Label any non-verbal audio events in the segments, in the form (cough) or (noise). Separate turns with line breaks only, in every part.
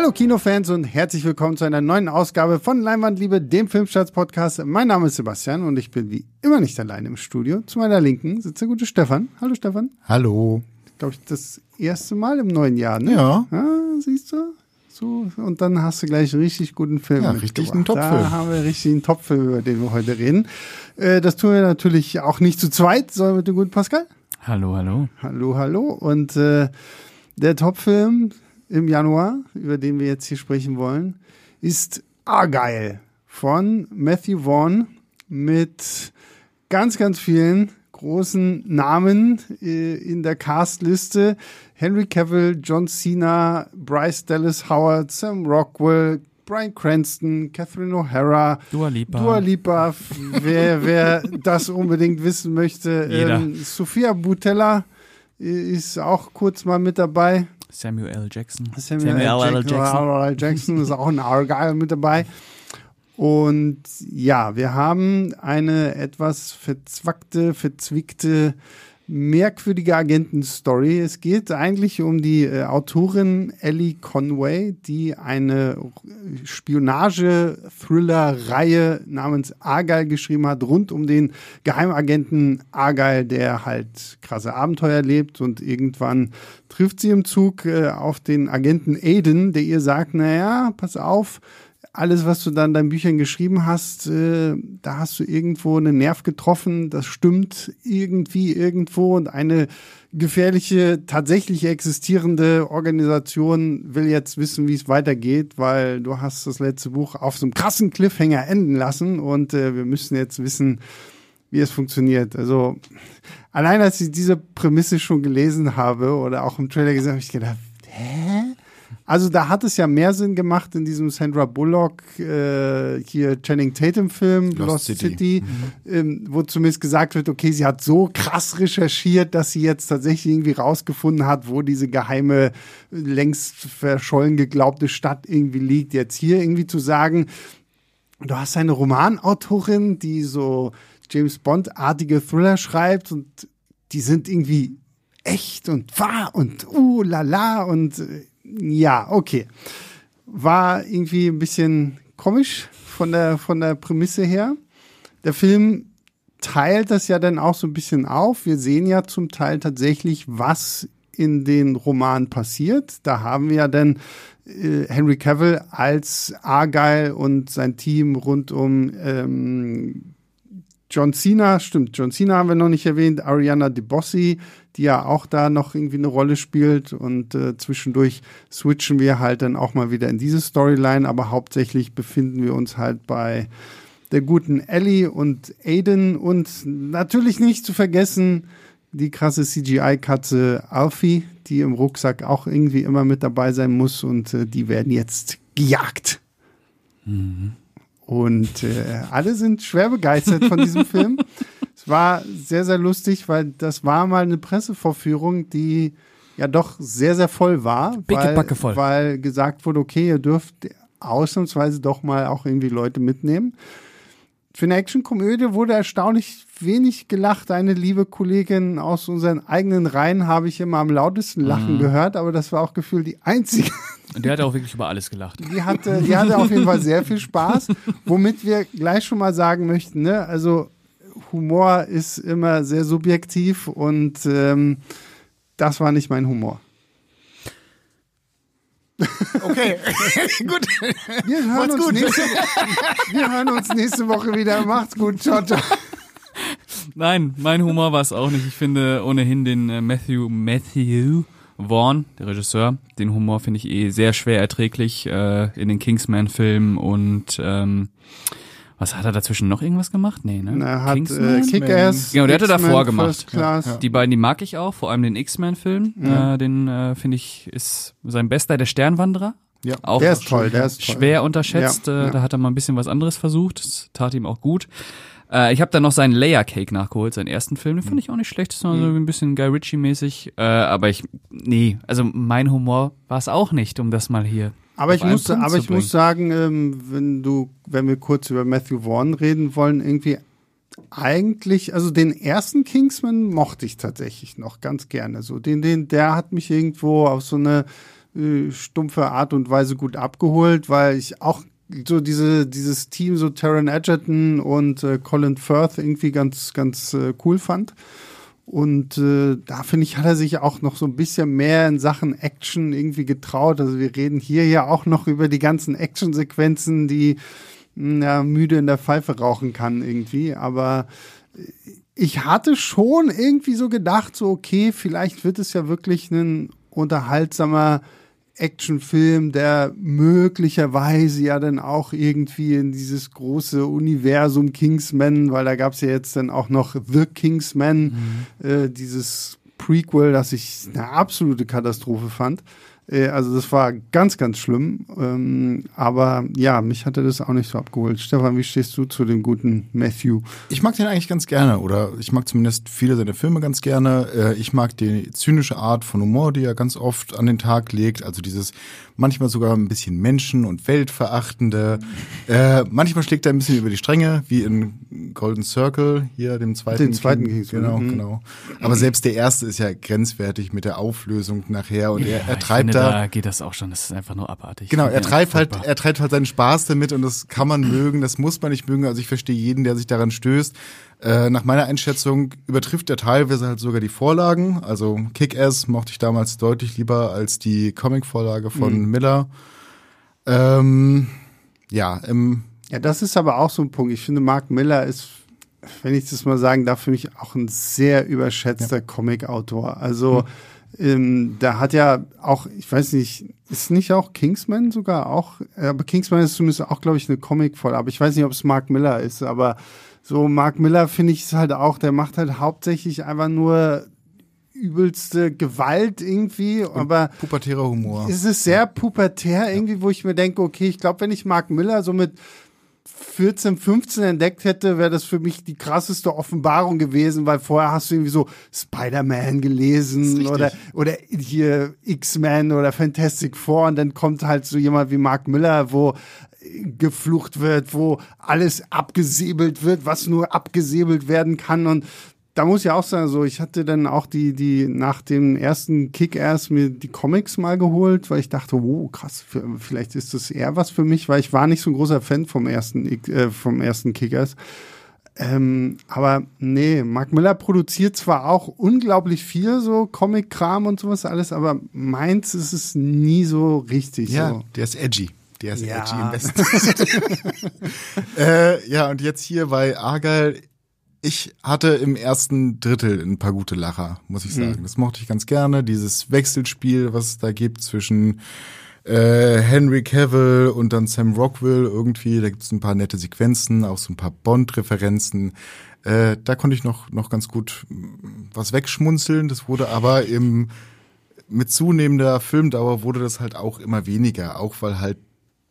Hallo Kinofans und herzlich willkommen zu einer neuen Ausgabe von Leinwandliebe, dem Filmstarts-Podcast. Mein Name ist Sebastian und ich bin wie immer nicht allein im Studio. Zu meiner Linken sitzt der gute Stefan. Hallo Stefan.
Hallo.
Glaube ich, das erste Mal im neuen Jahr, ne?
Ja.
ja siehst du? So, und dann hast du gleich einen richtig guten Film.
Ja, richtig einen Top-Film.
Da haben wir richtig einen Top-Film, über den wir heute reden. Äh, das tun wir natürlich auch nicht zu zweit, sondern mit dem guten Pascal.
Hallo, hallo.
Hallo, hallo. Und äh, der Top-Film im Januar, über den wir jetzt hier sprechen wollen, ist Argyle von Matthew Vaughn mit ganz, ganz vielen großen Namen äh, in der Castliste. Henry Cavill, John Cena, Bryce Dallas Howard, Sam Rockwell, Brian Cranston, Catherine O'Hara,
Dua Lipa.
Dua Lipa, (laughs) wer, wer das unbedingt wissen möchte. Ähm, Sophia Butella ist auch kurz mal mit dabei.
Samuel L. Jackson.
Samuel, L. Jackson. L. Jackson ist auch ein Argyle mit dabei. Und ja, wir haben eine etwas verzwackte, verzwickte, merkwürdige Agentenstory. Es geht eigentlich um die äh, Autorin Ellie Conway, die eine Spionage-Thriller-Reihe namens Argyle geschrieben hat, rund um den Geheimagenten Argyle, der halt krasse Abenteuer erlebt und irgendwann trifft sie im Zug äh, auf den Agenten Aiden, der ihr sagt, naja, pass auf, alles, was du da in deinen Büchern geschrieben hast, äh, da hast du irgendwo einen Nerv getroffen, das stimmt irgendwie irgendwo und eine gefährliche, tatsächlich existierende Organisation will jetzt wissen, wie es weitergeht, weil du hast das letzte Buch auf so einem krassen Cliffhanger enden lassen und äh, wir müssen jetzt wissen, wie es funktioniert. Also allein als ich diese Prämisse schon gelesen habe oder auch im Trailer gesehen habe, habe ich gedacht, hä? Also da hat es ja mehr Sinn gemacht in diesem Sandra Bullock äh, hier Channing Tatum Film Lost,
Lost
City,
City.
ähm, wo zumindest gesagt wird, okay, sie hat so krass recherchiert, dass sie jetzt tatsächlich irgendwie rausgefunden hat, wo diese geheime längst verschollen geglaubte Stadt irgendwie liegt. Jetzt hier irgendwie zu sagen, du hast eine Romanautorin, die so James Bond-artige Thriller schreibt und die sind irgendwie echt und wahr und uh la la und äh, ja, okay. War irgendwie ein bisschen komisch von der, von der Prämisse her. Der Film teilt das ja dann auch so ein bisschen auf. Wir sehen ja zum Teil tatsächlich, was in den Romanen passiert. Da haben wir ja dann äh, Henry Cavill als Argyle und sein Team rund um ähm, John Cena, stimmt, John Cena haben wir noch nicht erwähnt, Ariana DeBossi, die ja auch da noch irgendwie eine Rolle spielt. Und äh, zwischendurch switchen wir halt dann auch mal wieder in diese Storyline, aber hauptsächlich befinden wir uns halt bei der guten Ellie und Aiden. Und natürlich nicht zu vergessen die krasse CGI-Katze Alfie, die im Rucksack auch irgendwie immer mit dabei sein muss. Und äh, die werden jetzt gejagt. Und äh, alle sind schwer begeistert von diesem Film. (laughs) Es war sehr, sehr lustig, weil das war mal eine Pressevorführung, die ja doch sehr, sehr voll war. Weil,
Backe voll.
Weil gesagt wurde, okay, ihr dürft ausnahmsweise doch mal auch irgendwie Leute mitnehmen. Für eine Actionkomödie wurde erstaunlich wenig gelacht. Eine liebe Kollegin aus unseren eigenen Reihen habe ich immer am lautesten lachen gehört, aber das war auch gefühlt die einzige, (laughs)
Und der hat auch wirklich über alles gelacht.
die hatte, die hatte auf jeden Fall sehr viel Spaß, (laughs) womit wir gleich schon mal sagen möchten, ne? Also Humor ist immer sehr subjektiv und ähm, das war nicht mein Humor.
Okay, (laughs) gut.
Wir hören,
gut.
nächste, wir hören uns nächste Woche wieder. Macht's gut. Ciao, ciao.
Nein, mein Humor war es auch nicht. Ich finde ohnehin den äh, Matthew, Matthew Vaughn, der Regisseur, den Humor finde ich eh sehr schwer erträglich äh, in den Kingsman-Filmen und ähm, was hat er dazwischen noch irgendwas gemacht? Nee, ne?
Er hat äh? Kick-Ass.
Genau, der hatte
X-Men,
davor gemacht.
First Class.
Die beiden, die mag ich auch, vor allem den X-Men-Film. Äh, den äh, finde ich ist sein bester, der Sternwanderer.
Ja.
Auch
Der ist toll, der ist toll.
schwer unterschätzt.
Ja,
äh,
ja.
Da hat er mal ein bisschen was anderes versucht. Das tat ihm auch gut. Äh, ich habe dann noch seinen Layer Cake nachgeholt, seinen ersten Film. Den fand ich auch nicht schlecht. Das war so ein bisschen Guy Ritchie-mäßig. Äh, aber ich, nee, also mein Humor war es auch nicht, um das mal hier.
Aber ich muss,
Punkt
aber ich muss sagen, ähm, wenn du, wenn wir kurz über Matthew Vaughn reden wollen, irgendwie eigentlich, also den ersten Kingsman mochte ich tatsächlich noch ganz gerne. So den, den, der hat mich irgendwo auf so eine äh, stumpfe Art und Weise gut abgeholt, weil ich auch so diese, dieses Team, so Taron Edgerton und äh, Colin Firth irgendwie ganz, ganz äh, cool fand. Und äh, da finde ich, hat er sich auch noch so ein bisschen mehr in Sachen Action irgendwie getraut. Also wir reden hier ja auch noch über die ganzen Actionsequenzen, die ja, müde in der Pfeife rauchen kann irgendwie. Aber ich hatte schon irgendwie so gedacht, so okay, vielleicht wird es ja wirklich ein unterhaltsamer Actionfilm, der möglicherweise ja dann auch irgendwie in dieses große Universum Kingsman, weil da gab es ja jetzt dann auch noch The Kingsman, mhm. äh, dieses Prequel, das ich eine absolute Katastrophe fand. Äh, also das war ganz, ganz schlimm. Ähm, aber ja, mich hatte das auch nicht so abgeholt. Stefan, wie stehst du zu dem guten Matthew?
Ich mag den eigentlich ganz gerne oder ich mag zumindest viele seiner Filme ganz gerne. Äh, ich mag die zynische Art von Humor, die er ganz oft an den Tag legt. Also dieses manchmal sogar ein bisschen Menschen- und Weltverachtende. Äh, manchmal schlägt er ein bisschen über die Stränge, wie in Golden Circle, hier dem zweiten.
Den zweiten King.
Genau, mhm. genau. Aber selbst der erste ist ja grenzwertig mit der Auflösung nachher und er, er treibt finde, da,
da geht das auch schon, das ist einfach nur abartig.
Genau, er treibt halt, er treibt halt seinen Spaß damit und das kann man mögen, das muss man nicht mögen. Also ich verstehe jeden, der sich daran stößt. Äh, nach meiner Einschätzung übertrifft er teilweise halt sogar die Vorlagen. Also Kick-Ass mochte ich damals deutlich lieber als die Comic-Vorlage von mhm. Miller. Ähm, ja, im
ja, das ist aber auch so ein Punkt. Ich finde, Mark Miller ist, wenn ich das mal sagen darf, für mich auch ein sehr überschätzter ja. Comic-Autor. Also, mhm. ähm, da hat ja auch, ich weiß nicht, ist nicht auch Kingsman sogar auch, aber Kingsman ist zumindest auch, glaube ich, eine Comic-Voll. Aber ich weiß nicht, ob es Mark Miller ist, aber so, Mark Miller finde ich es halt auch, der macht halt hauptsächlich einfach nur übelste Gewalt irgendwie, Und aber
pubertärer Humor.
Es ist sehr pubertär irgendwie, wo ich mir denke, okay, ich glaube, wenn ich Mark Miller so mit 14, 15 entdeckt hätte, wäre das für mich die krasseste Offenbarung gewesen, weil vorher hast du irgendwie so Spider-Man gelesen oder, oder hier X-Men oder Fantastic Four und dann kommt halt so jemand wie Mark Miller, wo geflucht wird, wo alles abgesäbelt wird, was nur abgesäbelt werden kann und da muss ich auch sagen, so ich hatte dann auch die die nach dem ersten Kick-Ass mir die Comics mal geholt, weil ich dachte, wow, krass, vielleicht ist das eher was für mich, weil ich war nicht so ein großer Fan vom ersten äh, vom ersten Kick-Ass. Ähm, aber nee, Mark Miller produziert zwar auch unglaublich viel so Comic-Kram und sowas alles, aber meins ist es nie so richtig.
Ja,
so.
der ist edgy. Der ist ja. im besten. (laughs) äh, ja, und jetzt hier bei Argyle, ich hatte im ersten Drittel ein paar gute Lacher, muss ich sagen. Mhm. Das mochte ich ganz gerne. Dieses Wechselspiel, was es da gibt zwischen äh, Henry Cavill und dann Sam Rockwell irgendwie. Da gibt es ein paar nette Sequenzen, auch so ein paar Bond-Referenzen. Äh, da konnte ich noch, noch ganz gut was wegschmunzeln. Das wurde aber im mit zunehmender Filmdauer wurde das halt auch immer weniger, auch weil halt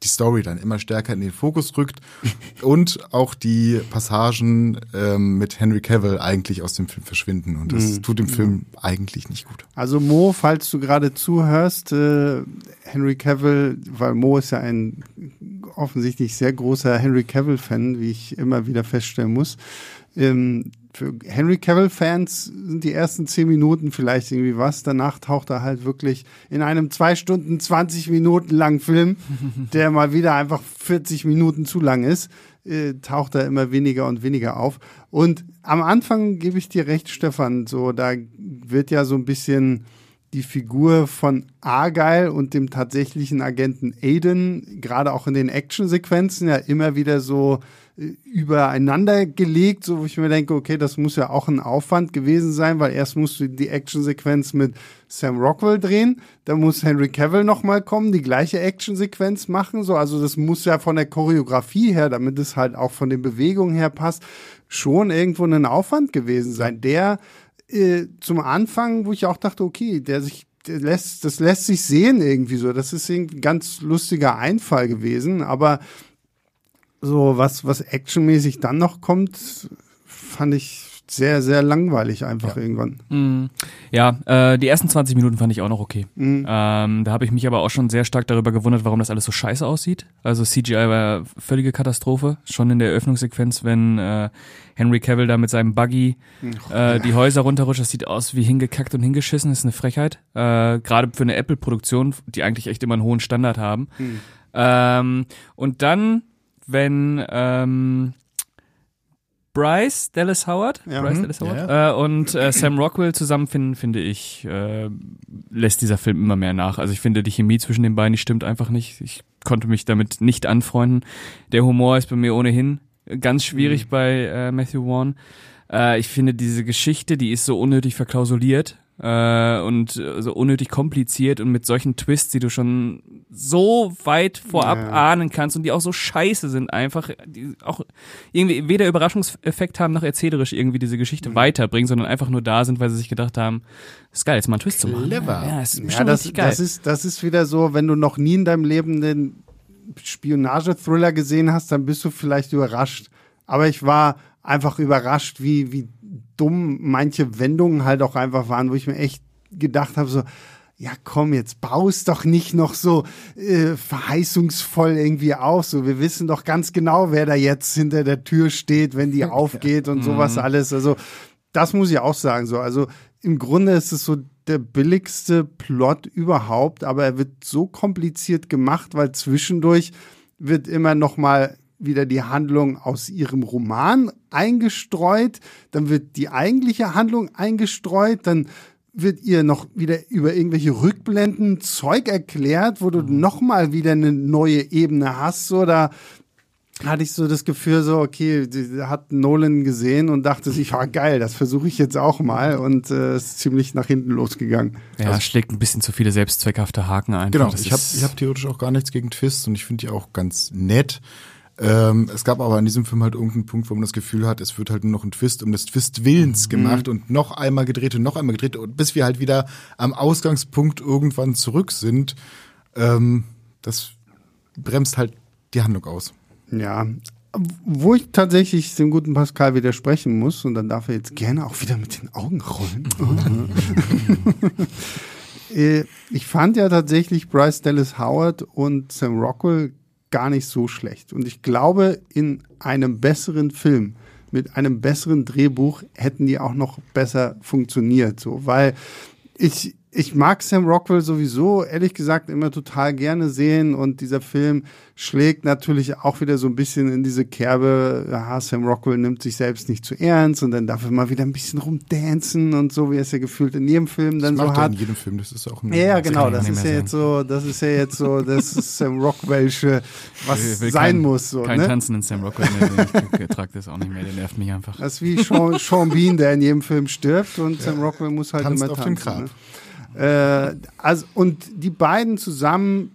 die Story dann immer stärker in den Fokus rückt (laughs) und auch die Passagen ähm, mit Henry Cavill eigentlich aus dem Film verschwinden und das mhm. tut dem Film ja. eigentlich nicht gut.
Also Mo, falls du gerade zuhörst, äh, Henry Cavill, weil Mo ist ja ein offensichtlich sehr großer Henry Cavill-Fan, wie ich immer wieder feststellen muss. Ähm, für Henry Cavill-Fans sind die ersten zehn Minuten vielleicht irgendwie was. Danach taucht er halt wirklich in einem zwei Stunden, 20 Minuten langen Film, (laughs) der mal wieder einfach 40 Minuten zu lang ist, äh, taucht er immer weniger und weniger auf. Und am Anfang gebe ich dir recht, Stefan, so, da wird ja so ein bisschen die Figur von Argyle und dem tatsächlichen Agenten Aiden, gerade auch in den Actionsequenzen, ja immer wieder so übereinander gelegt, so wo ich mir denke, okay, das muss ja auch ein Aufwand gewesen sein, weil erst musst du die Actionsequenz mit Sam Rockwell drehen, dann muss Henry Cavill nochmal kommen, die gleiche Actionsequenz machen, so, also das muss ja von der Choreografie her, damit es halt auch von den Bewegungen her passt, schon irgendwo ein Aufwand gewesen sein, der äh, zum Anfang, wo ich auch dachte, okay, der sich der lässt, das lässt sich sehen irgendwie so. Das ist ein ganz lustiger Einfall gewesen, aber so was, was actionmäßig dann noch kommt, fand ich sehr, sehr langweilig einfach ja. irgendwann.
Mhm. Ja, äh, die ersten 20 Minuten fand ich auch noch okay. Mhm. Ähm, da habe ich mich aber auch schon sehr stark darüber gewundert, warum das alles so scheiße aussieht. Also CGI war völlige Katastrophe. Schon in der Eröffnungssequenz, wenn äh, Henry Cavill da mit seinem Buggy äh, die Häuser runterrutscht, das sieht aus wie hingekackt und hingeschissen, das ist eine Frechheit. Äh, Gerade für eine Apple-Produktion, die eigentlich echt immer einen hohen Standard haben. Mhm. Ähm, und dann, wenn ähm, Bryce Dallas Howard, ja, Bryce mhm. Dallas Howard ja. äh, und äh, Sam Rockwell zusammenfinden, finde ich, äh, lässt dieser Film immer mehr nach. Also ich finde, die Chemie zwischen den beiden, die stimmt einfach nicht. Ich konnte mich damit nicht anfreunden. Der Humor ist bei mir ohnehin ganz schwierig mhm. bei äh, Matthew Vaughn. Äh, ich finde diese Geschichte, die ist so unnötig verklausuliert äh, und so unnötig kompliziert und mit solchen Twists, die du schon so weit vorab ja. ahnen kannst und die auch so scheiße sind, einfach, die auch irgendwie weder Überraschungseffekt haben noch erzählerisch irgendwie diese Geschichte mhm. weiterbringen, sondern einfach nur da sind, weil sie sich gedacht haben, ist geil, jetzt mal einen Twist Clever. zu machen.
Ja, ist ja, das, geil. Das ist, das ist wieder so, wenn du noch nie in deinem Leben den Spionage-Thriller gesehen hast, dann bist du vielleicht überrascht. Aber ich war einfach überrascht, wie, wie dumm manche Wendungen halt auch einfach waren, wo ich mir echt gedacht habe, so, ja komm, jetzt baust doch nicht noch so äh, verheißungsvoll irgendwie auf. So, wir wissen doch ganz genau, wer da jetzt hinter der Tür steht, wenn die (laughs) aufgeht und sowas mhm. alles. Also, das muss ich auch sagen. So, also im Grunde ist es so der billigste Plot überhaupt, aber er wird so kompliziert gemacht, weil zwischendurch wird immer noch mal wieder die Handlung aus ihrem Roman eingestreut, dann wird die eigentliche Handlung eingestreut, dann wird ihr noch wieder über irgendwelche Rückblenden Zeug erklärt, wo du mhm. noch mal wieder eine neue Ebene hast oder hatte ich so das Gefühl, so, okay, hat Nolan gesehen und dachte sich, ah, geil, das versuche ich jetzt auch mal und äh, ist ziemlich nach hinten losgegangen.
Ja, also, schlägt ein bisschen zu viele selbstzweckhafte Haken ein.
Genau, das ich habe ich hab theoretisch auch gar nichts gegen Twists und ich finde die auch ganz nett. Ähm, es gab aber in diesem Film halt irgendeinen Punkt, wo man das Gefühl hat, es wird halt nur noch ein Twist um des Twist-Willens mhm. gemacht und noch einmal gedreht und noch einmal gedreht, und bis wir halt wieder am Ausgangspunkt irgendwann zurück sind. Ähm, das bremst halt die Handlung aus.
Ja, wo ich tatsächlich dem guten Pascal widersprechen muss, und dann darf er jetzt gerne auch wieder mit den Augen rollen. (laughs) Äh, ich fand ja tatsächlich Bryce Dallas Howard und Sam Rockwell gar nicht so schlecht. Und ich glaube, in einem besseren Film, mit einem besseren Drehbuch, hätten die auch noch besser funktioniert. So, weil ich, ich mag Sam Rockwell sowieso, ehrlich gesagt, immer total gerne sehen und dieser Film schlägt natürlich auch wieder so ein bisschen in diese Kerbe, aha, Sam Rockwell nimmt sich selbst nicht zu ernst und dann darf er mal wieder ein bisschen rumdancen und so, wie er es ja gefühlt in jedem Film dann das so hat.
in jedem Film, das ist auch
ein Ja, genau, das ist ja jetzt so, das ist ja jetzt so, (laughs) das ist Sam Rockwellsche, was sein kein, muss. So,
kein ne? Tanzen in Sam Rockwell mehr, ich trage das auch nicht mehr, der nervt mich einfach.
Das ist wie Sean, Sean Bean, der in jedem Film stirbt und ja. Sam Rockwell muss halt immer tanzen. Auf dem Grab. Ne? Äh, also, und die beiden zusammen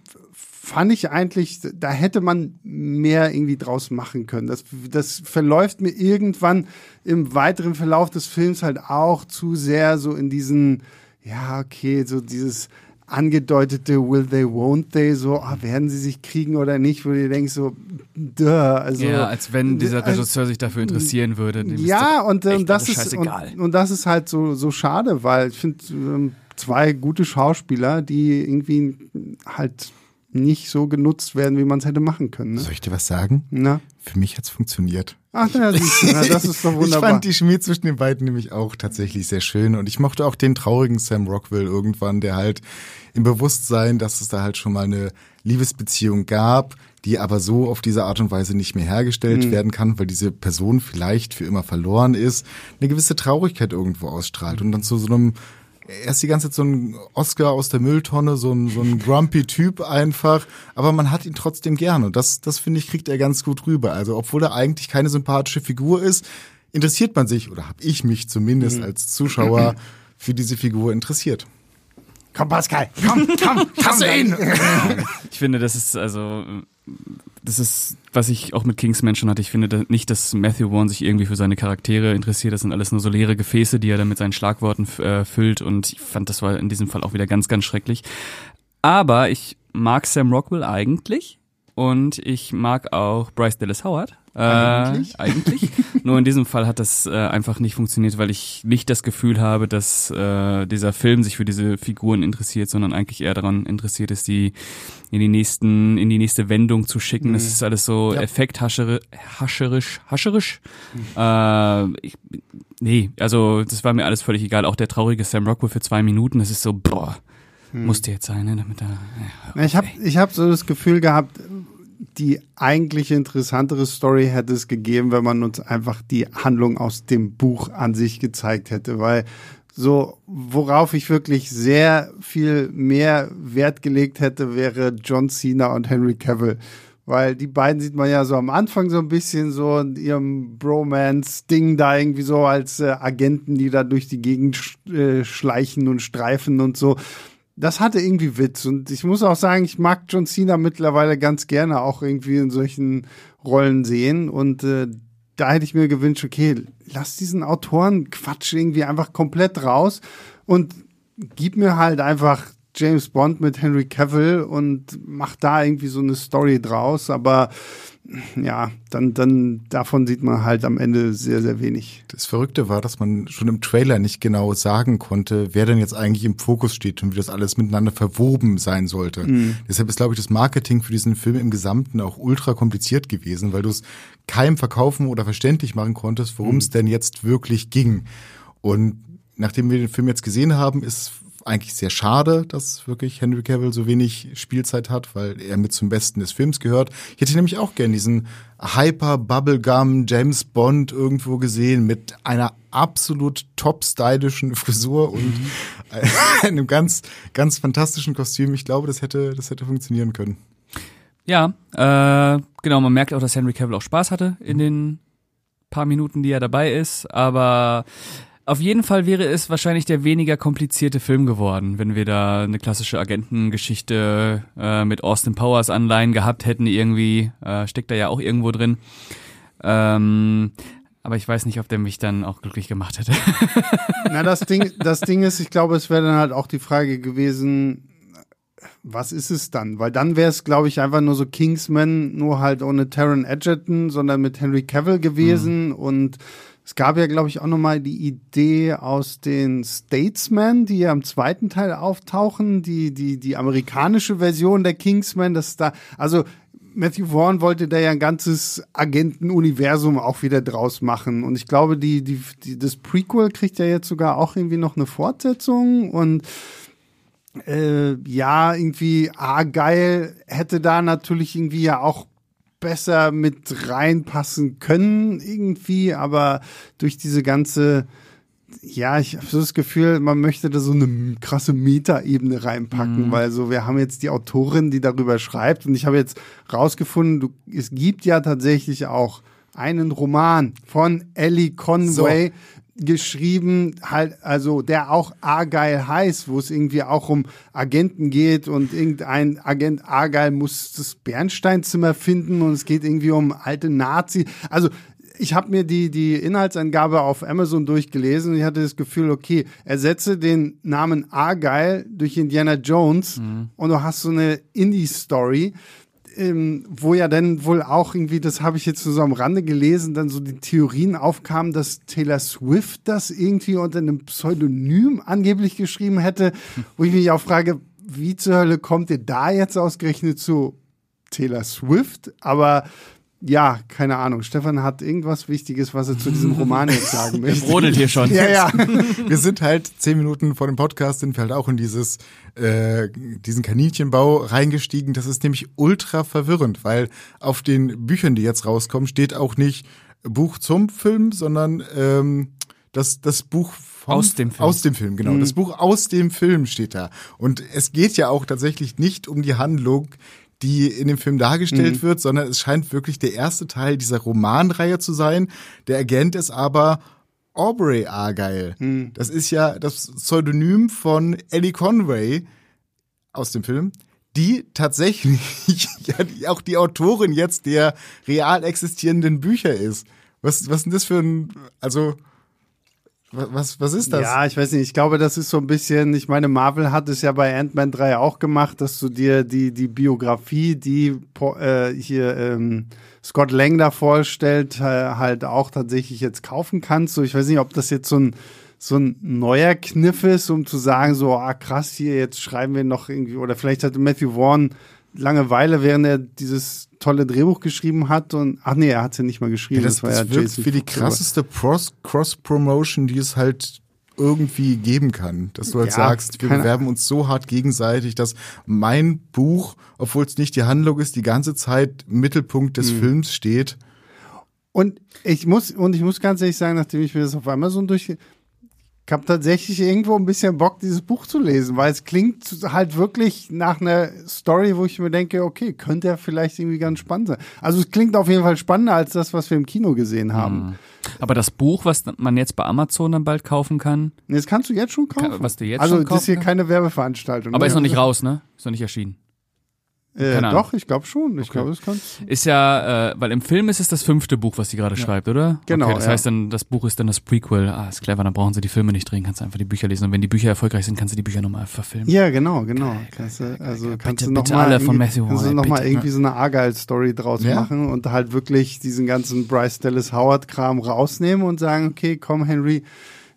fand ich eigentlich, da hätte man mehr irgendwie draus machen können. Das, das verläuft mir irgendwann im weiteren Verlauf des Films halt auch zu sehr so in diesen, ja, okay, so dieses angedeutete Will they, won't they, so, ah, werden sie sich kriegen oder nicht, wo du denkst so, duh, also.
Ja, als wenn dieser Regisseur äh, sich dafür interessieren würde.
ja, und, und das ist, und, und, das ist halt so, so schade, weil ich finde, ähm, zwei gute Schauspieler, die irgendwie halt nicht so genutzt werden, wie man es hätte machen können. Ne?
Soll ich dir was sagen?
Na?
Für mich hat's funktioniert.
Ach, ja, na, das ist doch wunderbar. (laughs)
ich fand die Chemie zwischen den beiden nämlich auch tatsächlich sehr schön und ich mochte auch den traurigen Sam Rockwell irgendwann, der halt im Bewusstsein, dass es da halt schon mal eine Liebesbeziehung gab, die aber so auf diese Art und Weise nicht mehr hergestellt mhm. werden kann, weil diese Person vielleicht für immer verloren ist, eine gewisse Traurigkeit irgendwo ausstrahlt und dann zu so einem er ist die ganze Zeit so ein Oscar aus der Mülltonne, so ein, so ein (laughs) grumpy Typ einfach, aber man hat ihn trotzdem gerne. Und das, das finde ich, kriegt er ganz gut rüber. Also, obwohl er eigentlich keine sympathische Figur ist, interessiert man sich, oder habe ich mich zumindest mhm. als Zuschauer (clears throat) für diese Figur interessiert.
Komm, Pascal, komm, komm, (laughs) hasse ihn! (laughs)
Ich finde, das ist also das ist, was ich auch mit Kingsman schon hatte. Ich finde nicht, dass Matthew Vaughn sich irgendwie für seine Charaktere interessiert. Das sind alles nur so leere Gefäße, die er dann mit seinen Schlagworten äh, füllt. Und ich fand, das war in diesem Fall auch wieder ganz, ganz schrecklich. Aber ich mag Sam Rockwell eigentlich. Und ich mag auch Bryce Dallas Howard. Äh, eigentlich? eigentlich. Nur in diesem Fall hat das äh, einfach nicht funktioniert, weil ich nicht das Gefühl habe, dass äh, dieser Film sich für diese Figuren interessiert, sondern eigentlich eher daran interessiert ist, die in die nächsten, in die nächste Wendung zu schicken. Mhm. Das ist alles so ja. effekthascherisch, hascherisch, hascherisch. Mhm. Äh, ich, nee, also das war mir alles völlig egal. Auch der traurige Sam Rockwell für zwei Minuten, das ist so, boah, hm. musste jetzt sein, ne? Damit er,
ja, okay. Ich habe ich hab so das Gefühl gehabt, die eigentlich interessantere Story hätte es gegeben, wenn man uns einfach die Handlung aus dem Buch an sich gezeigt hätte, weil so, worauf ich wirklich sehr viel mehr Wert gelegt hätte, wäre John Cena und Henry Cavill. Weil die beiden sieht man ja so am Anfang so ein bisschen so in ihrem Bromance-Ding da irgendwie so als äh, Agenten, die da durch die Gegend sch äh, schleichen und streifen und so das hatte irgendwie Witz. Und ich muss auch sagen, ich mag John Cena mittlerweile ganz gerne auch irgendwie in solchen Rollen sehen. Und äh, da hätte ich mir gewünscht, okay, lass diesen Autoren Quatsch irgendwie einfach komplett raus und gib mir halt einfach James Bond mit Henry Cavill und mach da irgendwie so eine Story draus. Aber ja, dann, dann davon sieht man halt am Ende sehr, sehr wenig.
Das Verrückte war, dass man schon im Trailer nicht genau sagen konnte, wer denn jetzt eigentlich im Fokus steht und wie das alles miteinander verwoben sein sollte. Mhm. Deshalb ist, glaube ich, das Marketing für diesen Film im Gesamten auch ultra kompliziert gewesen, weil du es keinem verkaufen oder verständlich machen konntest, worum es mhm. denn jetzt wirklich ging. Und nachdem wir den Film jetzt gesehen haben, ist eigentlich sehr schade, dass wirklich Henry Cavill so wenig Spielzeit hat, weil er mit zum Besten des Films gehört. Ich hätte nämlich auch gern diesen Hyper Bubblegum James Bond irgendwo gesehen mit einer absolut top stylischen (laughs) Frisur und mhm. (laughs) einem ganz, ganz fantastischen Kostüm. Ich glaube, das hätte, das hätte funktionieren können.
Ja, äh, genau, man merkt auch, dass Henry Cavill auch Spaß hatte in den paar Minuten, die er dabei ist, aber auf jeden Fall wäre es wahrscheinlich der weniger komplizierte Film geworden, wenn wir da eine klassische Agentengeschichte äh, mit Austin Powers Anleihen gehabt hätten irgendwie. Äh, steckt da ja auch irgendwo drin. Ähm, aber ich weiß nicht, ob der mich dann auch glücklich gemacht hätte. (laughs)
Na, das Ding, das Ding ist, ich glaube, es wäre dann halt auch die Frage gewesen, was ist es dann? Weil dann wäre es, glaube ich, einfach nur so Kingsman, nur halt ohne Taron Edgerton, sondern mit Henry Cavill gewesen mhm. und es gab ja, glaube ich, auch nochmal die Idee aus den Statesmen, die ja im zweiten Teil auftauchen, die, die, die amerikanische Version der Kingsmen, dass da, also Matthew Vaughn wollte da ja ein ganzes Agentenuniversum auch wieder draus machen. Und ich glaube, die, die, die, das Prequel kriegt ja jetzt sogar auch irgendwie noch eine Fortsetzung und äh, ja, irgendwie, ah, geil, hätte da natürlich irgendwie ja auch besser mit reinpassen können irgendwie, aber durch diese ganze ja, ich habe so das Gefühl, man möchte da so eine krasse Metaebene reinpacken, mhm. weil so wir haben jetzt die Autorin, die darüber schreibt und ich habe jetzt rausgefunden, du, es gibt ja tatsächlich auch einen Roman von Ellie Conway, so geschrieben, halt, also der auch Argyle heißt, wo es irgendwie auch um Agenten geht und irgendein Agent Argyle muss das Bernsteinzimmer finden und es geht irgendwie um alte Nazi. Also ich habe mir die, die Inhaltsangabe auf Amazon durchgelesen und ich hatte das Gefühl, okay, ersetze den Namen Argyle durch Indiana Jones mhm. und du hast so eine Indie-Story ähm, wo ja dann wohl auch irgendwie, das habe ich jetzt so am Rande gelesen, dann so die Theorien aufkamen, dass Taylor Swift das irgendwie unter einem Pseudonym angeblich geschrieben hätte, wo ich mich auch frage, wie zur Hölle kommt ihr da jetzt ausgerechnet zu Taylor Swift? Aber ja, keine Ahnung. Stefan hat irgendwas Wichtiges, was er zu diesem Roman jetzt sagen (laughs) möchte.
Er brodelt hier schon.
Ja, ja. (laughs) Wir sind halt zehn Minuten vor dem Podcast, sind wir halt auch in dieses, äh, diesen Kaninchenbau reingestiegen. Das ist nämlich ultra verwirrend, weil auf den Büchern, die jetzt rauskommen, steht auch nicht Buch zum Film, sondern ähm, das, das Buch
vom, aus dem Film.
Aus dem Film, genau. Mhm. Das Buch aus dem Film steht da. Und es geht ja auch tatsächlich nicht um die Handlung, die in dem Film dargestellt mhm. wird, sondern es scheint wirklich der erste Teil dieser Romanreihe zu sein. Der Agent ist aber Aubrey Argyle. Mhm. Das ist ja das Pseudonym von Ellie Conway aus dem Film, die tatsächlich (laughs) ja, auch die Autorin jetzt der real existierenden Bücher ist. Was, was ist denn das für ein, also, Was, was ist das?
Ja, ich weiß nicht. Ich glaube, das ist so ein bisschen, ich meine, Marvel hat es ja bei Ant-Man 3 auch gemacht, dass du dir die, die Biografie, die äh, hier ähm, Scott Lang da vorstellt, äh, halt auch tatsächlich jetzt kaufen kannst. So, ich weiß nicht, ob das jetzt so ein so ein neuer Kniff ist, um zu sagen, so, ah krass, hier, jetzt schreiben wir noch irgendwie, oder vielleicht hatte Matthew Vaughn Langeweile, während er dieses tolle Drehbuch geschrieben hat und ach nee, er hat es ja nicht mal geschrieben.
Ja, das, das, das ja wirkt wie die krasseste Cross-Promotion, die es halt irgendwie geben kann. Dass du halt ja, sagst, wir bewerben uns so hart gegenseitig, dass mein Buch, obwohl es nicht die Handlung ist, die ganze Zeit im Mittelpunkt des mhm. Films steht.
Und ich muss, und ich muss ganz ehrlich sagen, nachdem ich mir das auf Amazon durch, ich habe tatsächlich irgendwo ein bisschen Bock, dieses Buch zu lesen, weil es klingt halt wirklich nach einer Story, wo ich mir denke, okay, könnte ja vielleicht irgendwie ganz spannend sein. Also es klingt auf jeden Fall spannender als das, was wir im Kino gesehen haben. Mhm.
Aber das Buch, was man jetzt bei Amazon dann bald kaufen kann.
Nee, das kannst du jetzt schon kaufen.
Was du jetzt
also,
schon kaufen
das ist hier keine Werbeveranstaltung.
Aber ne? ist noch nicht raus, ne? Ist noch nicht erschienen.
Äh, doch, ich glaube schon. Ich okay. glaube, es kann.
Ist ja, äh, weil im Film ist es das fünfte Buch, was sie gerade ja. schreibt, oder?
Genau.
Okay, das
ja.
heißt dann, das Buch ist dann das Prequel. Ah, ist clever, dann brauchen sie die Filme nicht drehen, kannst du einfach die Bücher lesen. Und wenn die Bücher erfolgreich sind, kannst du die Bücher nochmal verfilmen.
Ja, genau, genau. Geil, kannst du, also
geil,
kannst
bitte,
du noch
bitte
mal
alle von Matthew
Kannst du nochmal irgendwie so eine Argyle-Story draus ja? machen und halt wirklich diesen ganzen Bryce Dallas Howard-Kram rausnehmen und sagen, okay, komm, Henry,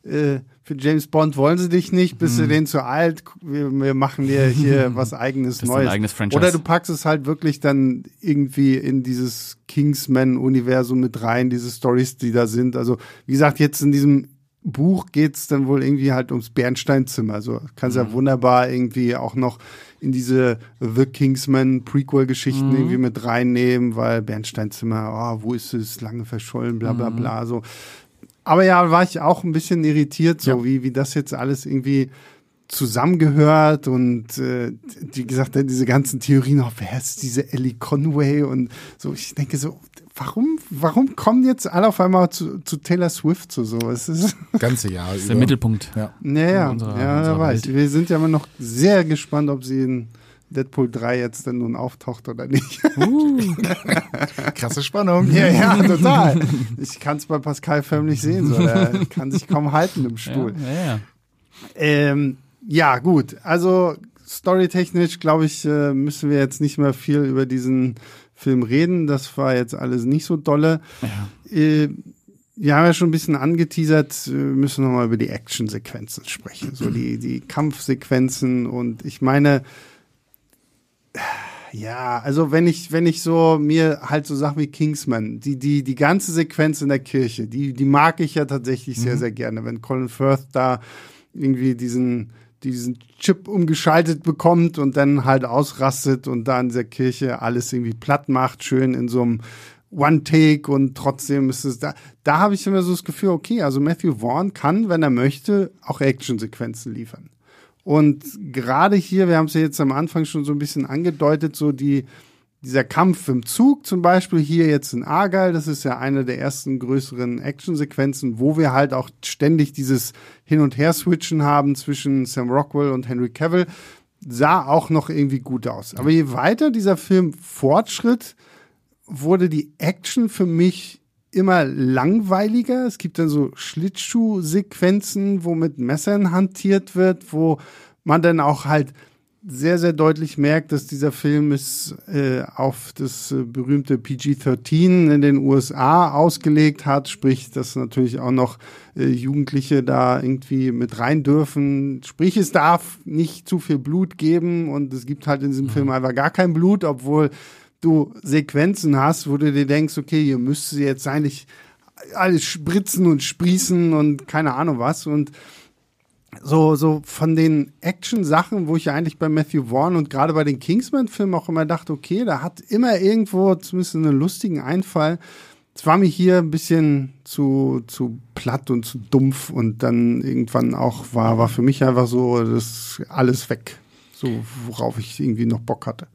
äh, für James Bond wollen sie dich nicht, bist mhm. du den zu alt, wir, wir machen dir hier (laughs) was eigenes Neues.
Eigenes.
Oder du packst es halt wirklich dann irgendwie in dieses Kingsman-Universum mit rein, diese Stories, die da sind. Also, wie gesagt, jetzt in diesem Buch geht's dann wohl irgendwie halt ums Bernsteinzimmer. Also kannst mhm. ja wunderbar irgendwie auch noch in diese The Kingsman Prequel-Geschichten mhm. irgendwie mit reinnehmen, weil Bernsteinzimmer, oh, wo ist es, lange verschollen, bla bla mhm. bla. So aber ja, war ich auch ein bisschen irritiert, so ja. wie, wie das jetzt alles irgendwie zusammengehört und äh, wie gesagt, diese ganzen Theorien, oh, wer ist diese Ellie Conway und so, ich denke so, warum, warum kommen jetzt alle auf einmal zu, zu Taylor Swift so so? Es ist
ganze Jahr.
Das ist der Mittelpunkt.
Ja, naja, unserer, ja, wer weiß. Wir sind ja immer noch sehr gespannt, ob sie in Deadpool 3 jetzt denn nun auftaucht oder nicht. Uh.
Krasse Spannung.
Ja, ja, total. Ich kann es bei Pascal förmlich sehen, so. der kann sich kaum halten im Stuhl.
Ja, ja, ja.
Ähm, ja gut, also storytechnisch, glaube ich, äh, müssen wir jetzt nicht mehr viel über diesen Film reden. Das war jetzt alles nicht so dolle. Ja. Äh, wir haben ja schon ein bisschen angeteasert, wir müssen nochmal über die Actionsequenzen sprechen. So die, die Kampfsequenzen und ich meine, ja, also wenn ich, wenn ich so mir halt so Sachen wie Kingsman, die, die, die ganze Sequenz in der Kirche, die, die mag ich ja tatsächlich mhm. sehr, sehr gerne. Wenn Colin Firth da irgendwie diesen, diesen Chip umgeschaltet bekommt und dann halt ausrastet und da in dieser Kirche alles irgendwie platt macht, schön in so einem One-Take und trotzdem ist es da. Da habe ich immer so das Gefühl, okay, also Matthew Vaughn kann, wenn er möchte, auch Actionsequenzen liefern. Und gerade hier, wir haben es ja jetzt am Anfang schon so ein bisschen angedeutet, so die, dieser Kampf im Zug zum Beispiel hier jetzt in Argyle, das ist ja eine der ersten größeren Actionsequenzen, wo wir halt auch ständig dieses Hin- und Her-Switchen haben zwischen Sam Rockwell und Henry Cavill, sah auch noch irgendwie gut aus. Aber je weiter dieser Film fortschritt, wurde die Action für mich immer langweiliger. Es gibt dann so Schlittschuhsequenzen, wo mit Messern hantiert wird, wo man dann auch halt sehr, sehr deutlich merkt, dass dieser Film ist äh, auf das äh, berühmte PG-13 in den USA ausgelegt hat, sprich, dass natürlich auch noch äh, Jugendliche da irgendwie mit rein dürfen. Sprich, es darf nicht zu viel Blut geben und es gibt halt in diesem mhm. Film einfach gar kein Blut, obwohl du Sequenzen hast, wo du dir denkst, okay, hier müsste jetzt eigentlich alles spritzen und sprießen und keine Ahnung was und so, so von den Action-Sachen, wo ich ja eigentlich bei Matthew Vaughn und gerade bei den Kingsman-Filmen auch immer dachte, okay, da hat immer irgendwo zumindest einen lustigen Einfall. Es war mir hier ein bisschen zu, zu platt und zu dumpf und dann irgendwann auch war, war für mich einfach so, das alles weg. So, worauf ich irgendwie noch Bock hatte.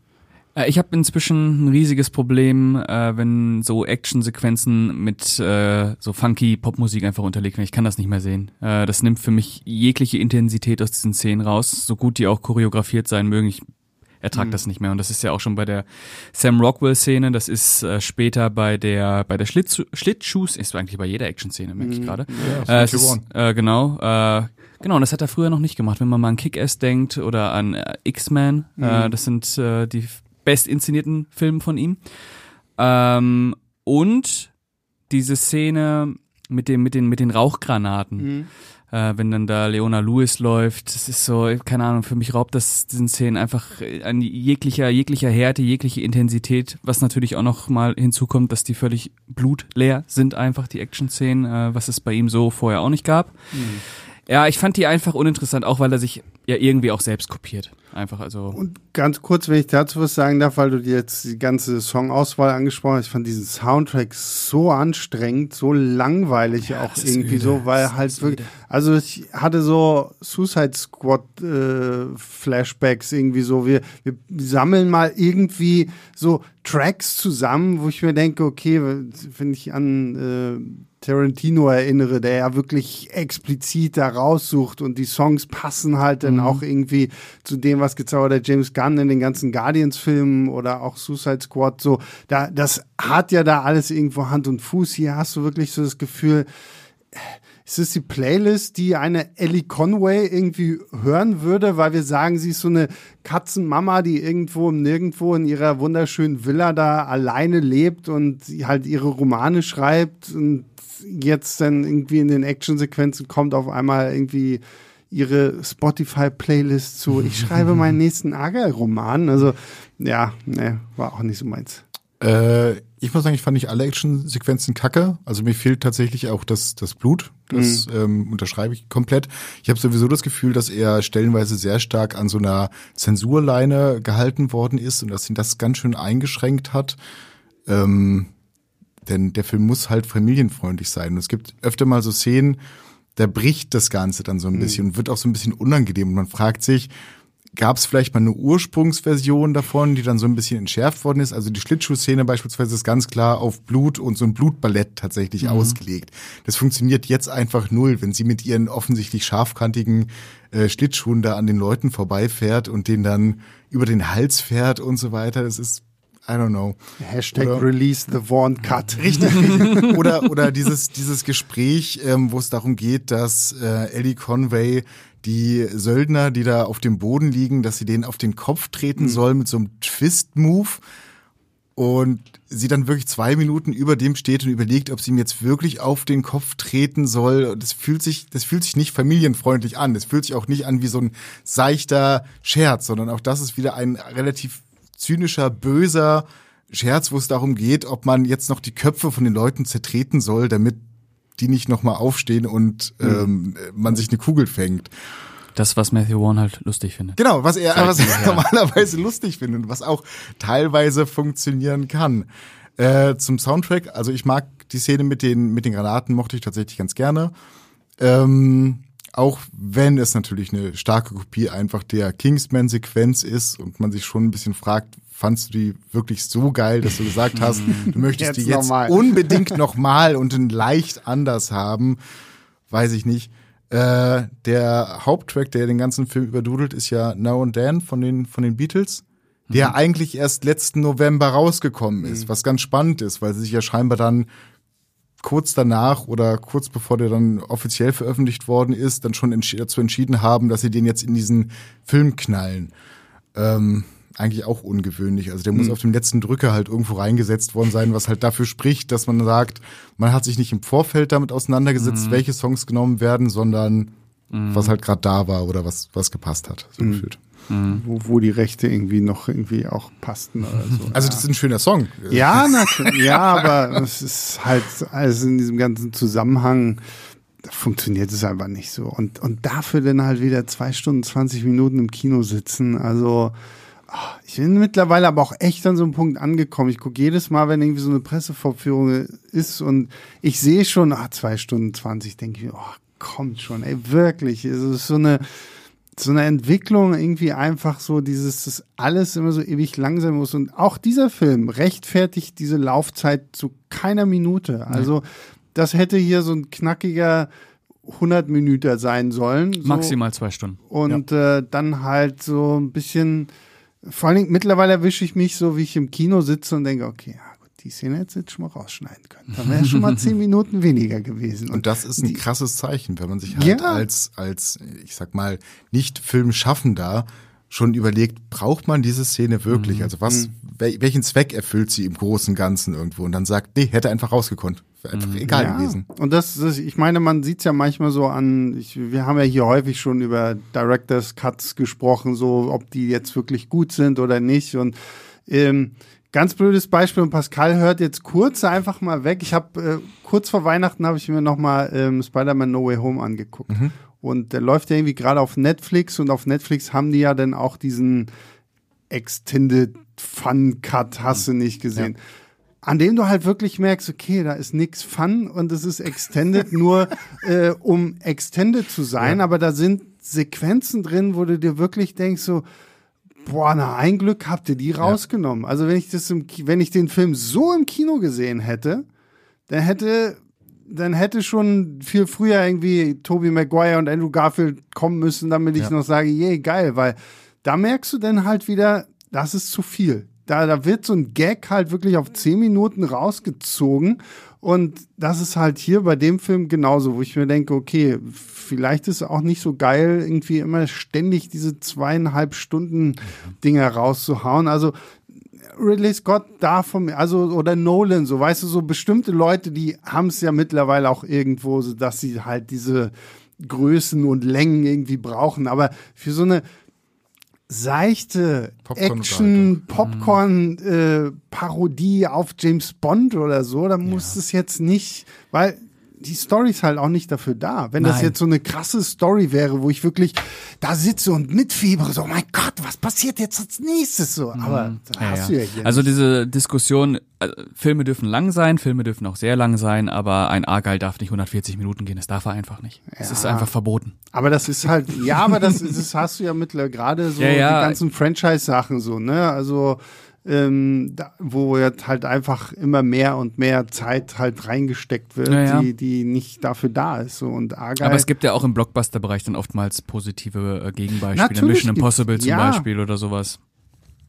Äh, ich habe inzwischen ein riesiges Problem, äh, wenn so Actionsequenzen mit äh, so funky Popmusik einfach unterlegt werden. Ich kann das nicht mehr sehen. Äh, das nimmt für mich jegliche Intensität aus diesen Szenen raus, so gut die auch choreografiert sein mögen. Ich ertragt mhm. das nicht mehr. Und das ist ja auch schon bei der Sam Rockwell-Szene, das ist äh, später bei der bei der Schlitz Schlittschuhs, ist eigentlich bei jeder Action-Szene, merke ich mhm. gerade. Ja, äh, ist, äh, genau, äh, genau, und das hat er früher noch nicht gemacht. Wenn man mal an Kick-Ass denkt oder an äh, X-Men, äh, mhm. äh, das sind äh, die best inszenierten Filme von ihm. Ähm, und diese Szene mit dem mit den mit den Rauchgranaten. Mhm äh, wenn dann da Leona Lewis läuft. Das ist so, keine Ahnung, für mich raubt das diesen Szenen einfach an jeglicher, jeglicher Härte, jegliche Intensität, was natürlich auch noch mal hinzukommt, dass die völlig blutleer sind einfach, die Action-Szenen, äh, was es bei ihm so vorher auch nicht gab. Mhm. Ja, ich fand die einfach uninteressant, auch weil er sich ja irgendwie auch selbst kopiert. Einfach also.
Und ganz kurz, wenn ich dazu was sagen darf, weil du dir jetzt die ganze Songauswahl angesprochen hast, ich fand diesen Soundtrack so anstrengend, so langweilig ja, auch irgendwie so, weil halt wirklich, also ich hatte so Suicide Squad äh, Flashbacks irgendwie so, wir, wir sammeln mal irgendwie so Tracks zusammen, wo ich mir denke, okay, wenn ich an äh, Tarantino erinnere, der ja wirklich explizit da raussucht und die Songs passen halt dann mhm. auch irgendwie zu dem, was gezaubert der James Gunn in den ganzen Guardians-Filmen oder auch Suicide Squad so. Da, das hat ja da alles irgendwo Hand und Fuß. Hier hast du wirklich so das Gefühl, ist es die Playlist, die eine Ellie Conway irgendwie hören würde, weil wir sagen, sie ist so eine Katzenmama, die irgendwo nirgendwo in ihrer wunderschönen Villa da alleine lebt und halt ihre Romane schreibt und jetzt dann irgendwie in den Actionsequenzen kommt auf einmal irgendwie ihre Spotify-Playlist zu, ich schreibe meinen (laughs) nächsten Ager-Roman. Also ja, ne, war auch nicht so meins.
Äh, ich muss sagen, ich fand nicht alle Action-Sequenzen kacke. Also mir fehlt tatsächlich auch das, das Blut. Das mhm. ähm, unterschreibe ich komplett. Ich habe sowieso das Gefühl, dass er stellenweise sehr stark an so einer Zensurleine gehalten worden ist und dass ihn das ganz schön eingeschränkt hat. Ähm, denn der Film muss halt familienfreundlich sein. Und es gibt öfter mal so Szenen, da bricht das Ganze dann so ein mhm. bisschen und wird auch so ein bisschen unangenehm. Und man fragt sich, gab es vielleicht mal eine Ursprungsversion davon, die dann so ein bisschen entschärft worden ist? Also die Schlittschuhszene beispielsweise ist ganz klar auf Blut und so ein Blutballett tatsächlich mhm. ausgelegt. Das funktioniert jetzt einfach null, wenn sie mit ihren offensichtlich scharfkantigen äh, Schlittschuhen da an den Leuten vorbeifährt und den dann über den Hals fährt und so weiter. Das ist I don't know.
Hashtag oder, Release the Vaughn Cut. (laughs)
Richtig. oder, oder dieses, dieses Gespräch, ähm, wo es darum geht, dass äh, Ellie Conway die Söldner, die da auf dem Boden liegen, dass sie denen auf den Kopf treten mhm. soll mit so einem Twist-Move. Und sie dann wirklich zwei Minuten über dem steht und überlegt, ob sie ihm jetzt wirklich auf den Kopf treten soll. Das fühlt sich, das fühlt sich nicht familienfreundlich an. Das fühlt sich auch nicht an wie so ein seichter Scherz, sondern auch das ist wieder ein relativ zynischer, böser Scherz, wo es darum geht, ob man jetzt noch die Köpfe von den Leuten zertreten soll, damit die nicht nochmal aufstehen und mhm. ähm, man sich eine Kugel fängt.
Das, was Matthew Warren halt lustig findet.
Genau, was er, was er normalerweise lustig findet und was auch teilweise funktionieren kann. Äh, zum Soundtrack, also ich mag die Szene mit den, mit den Granaten, mochte ich tatsächlich ganz gerne. Ähm, auch wenn es natürlich eine starke Kopie einfach der Kingsman-Sequenz ist und man sich schon ein bisschen fragt, fandst du die wirklich so geil, dass du gesagt hast, (laughs) du möchtest jetzt die jetzt noch unbedingt (laughs) nochmal und in leicht anders haben, weiß ich nicht. Äh, der Haupttrack, der den ganzen Film überdudelt, ist ja Now and Then von den, von den Beatles, der mhm. eigentlich erst letzten November rausgekommen ist, mhm. was ganz spannend ist, weil sie sich ja scheinbar dann kurz danach oder kurz bevor der dann offiziell veröffentlicht worden ist, dann schon entsch dazu entschieden haben, dass sie den jetzt in diesen Film knallen. Ähm, eigentlich auch ungewöhnlich. Also der muss mhm. auf dem letzten Drücker halt irgendwo reingesetzt worden sein, was halt dafür spricht, dass man sagt, man hat sich nicht im Vorfeld damit auseinandergesetzt, mhm. welche Songs genommen werden, sondern mhm. was halt gerade da war oder was, was gepasst hat, so mhm. gefühlt.
Mhm. Wo, wo die Rechte irgendwie noch irgendwie auch passten oder so. (laughs)
Also das ist ein schöner Song.
Ja, natürlich. ja, aber es ist halt also in diesem ganzen Zusammenhang funktioniert es einfach nicht so. Und, und dafür dann halt wieder zwei Stunden, 20 Minuten im Kino sitzen. Also ah, ich bin mittlerweile aber auch echt an so einem Punkt angekommen. Ich gucke jedes Mal, wenn irgendwie so eine Pressevorführung ist und ich sehe schon, ah, zwei Stunden 20, denke ich mir, oh, kommt schon, ey, wirklich. Es ist so eine, so eine Entwicklung irgendwie einfach so dieses, dass alles immer so ewig langsam muss. Und auch dieser Film rechtfertigt diese Laufzeit zu keiner Minute. Also das hätte hier so ein knackiger 100 Minuten sein sollen. So.
Maximal zwei Stunden.
Und ja. äh, dann halt so ein bisschen vor allen Dingen mittlerweile erwische ich mich so, wie ich im Kino sitze und denke, okay, ja die Szene hätte jetzt schon mal rausschneiden können. Dann wäre schon mal zehn Minuten weniger gewesen.
Und das ist ein krasses Zeichen, wenn man sich halt ja. als, als, ich sag mal, nicht Filmschaffender schon überlegt, braucht man diese Szene wirklich? Mhm. Also was, mhm. welchen Zweck erfüllt sie im großen Ganzen irgendwo? Und dann sagt, nee, hätte einfach rausgekonnt. Wäre einfach mhm. egal ja. gewesen.
Und das, das, ich meine, man sieht's ja manchmal so an, ich, wir haben ja hier häufig schon über Directors Cuts gesprochen, so ob die jetzt wirklich gut sind oder nicht. Und ähm, ganz blödes Beispiel, und Pascal hört jetzt kurz einfach mal weg. Ich habe äh, kurz vor Weihnachten habe ich mir nochmal ähm, Spider-Man No Way Home angeguckt. Mhm. Und der läuft ja irgendwie gerade auf Netflix und auf Netflix haben die ja dann auch diesen Extended Fun Cut, hast du nicht gesehen. Ja. An dem du halt wirklich merkst, okay, da ist nix Fun und es ist Extended (laughs) nur äh, um Extended zu sein, ja. aber da sind Sequenzen drin, wo du dir wirklich denkst so, boah, na ein Glück habt ihr die rausgenommen. Ja. Also wenn ich das im, wenn ich den Film so im Kino gesehen hätte, dann hätte dann hätte schon viel früher irgendwie Toby Maguire und Andrew Garfield kommen müssen, damit ich ja. noch sage, je, geil, weil da merkst du dann halt wieder, das ist zu viel. Da, da wird so ein Gag halt wirklich auf zehn Minuten rausgezogen. Und das ist halt hier bei dem Film genauso, wo ich mir denke, okay, vielleicht ist es auch nicht so geil, irgendwie immer ständig diese zweieinhalb Stunden Dinger rauszuhauen. Also Ridley Scott da von mir, also oder Nolan, so weißt du, so bestimmte Leute, die haben es ja mittlerweile auch irgendwo, so dass sie halt diese Größen und Längen irgendwie brauchen. Aber für so eine seichte Popcorn Action, Popcorn, äh, Parodie auf James Bond oder so, da muss ja. es jetzt nicht, weil die Story ist halt auch nicht dafür da. Wenn Nein. das jetzt so eine krasse Story wäre, wo ich wirklich da sitze und mitfiebere, so, oh mein Gott, was passiert jetzt als nächstes so? Aber mhm.
ja, hast ja. du ja hier Also diese Diskussion, also, Filme dürfen lang sein, Filme dürfen auch sehr lang sein, aber ein Argyle darf nicht 140 Minuten gehen, das darf er einfach nicht. Es ja. ist einfach verboten.
Aber das ist halt, ja, aber das, das hast du ja mittlerweile gerade so die ganzen Franchise-Sachen so, ne? Also ähm, da, wo jetzt halt einfach immer mehr und mehr Zeit halt reingesteckt wird, ja, ja. Die, die nicht dafür da ist. So. Und Argyle,
Aber es gibt ja auch im Blockbuster-Bereich dann oftmals positive äh, Gegenbeispiele. Mission Impossible zum ja. Beispiel oder sowas.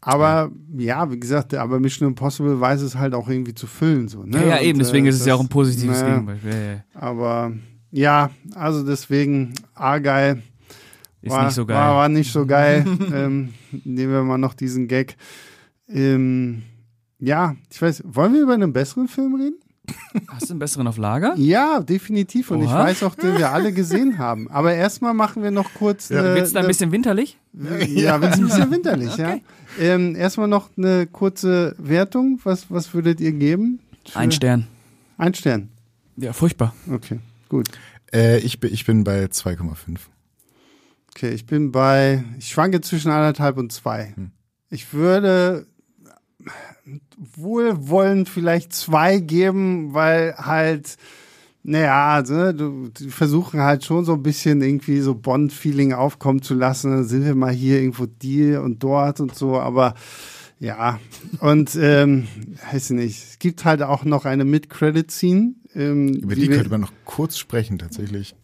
Aber ja, wie gesagt, aber Mission Impossible weiß es halt auch irgendwie zu füllen. So, ne?
Ja, ja eben, deswegen äh, ist es ja auch ein positives
na,
Gegenbeispiel. Ja,
ja. Aber ja, also deswegen Argyle
ist war, nicht so geil.
War, war nicht so geil. ähm, nehmen wir mal noch diesen Gag. Ähm, ja, ich weiß, wollen wir über einen besseren Film reden?
Hast du einen besseren auf Lager?
Ja, definitiv. Und Oha. ich weiß auch, den wir alle gesehen haben. Aber erstmal machen wir noch kurz.
Ja. Äh, Wird es da ein bisschen winterlich?
Ja, wird es ein bisschen winterlich, okay. ja. Ähm, erstmal noch eine kurze Wertung. Was, was würdet ihr geben?
Ein Stern.
Ein Stern.
Ja, furchtbar.
Okay, gut.
Äh, ich, bin, ich bin bei 2,5.
Okay, ich bin bei, ich schwanke zwischen anderthalb und zwei. Hm. Ich würde wohlwollend vielleicht zwei geben, weil halt, naja, also, du, die versuchen halt schon so ein bisschen irgendwie so Bond-Feeling aufkommen zu lassen. Dann sind wir mal hier irgendwo die und dort und so, aber ja, und ähm, weiß ich nicht, es gibt halt auch noch eine Mid-Credit-Scene.
Ähm, Über die, die könnte man noch kurz sprechen, tatsächlich.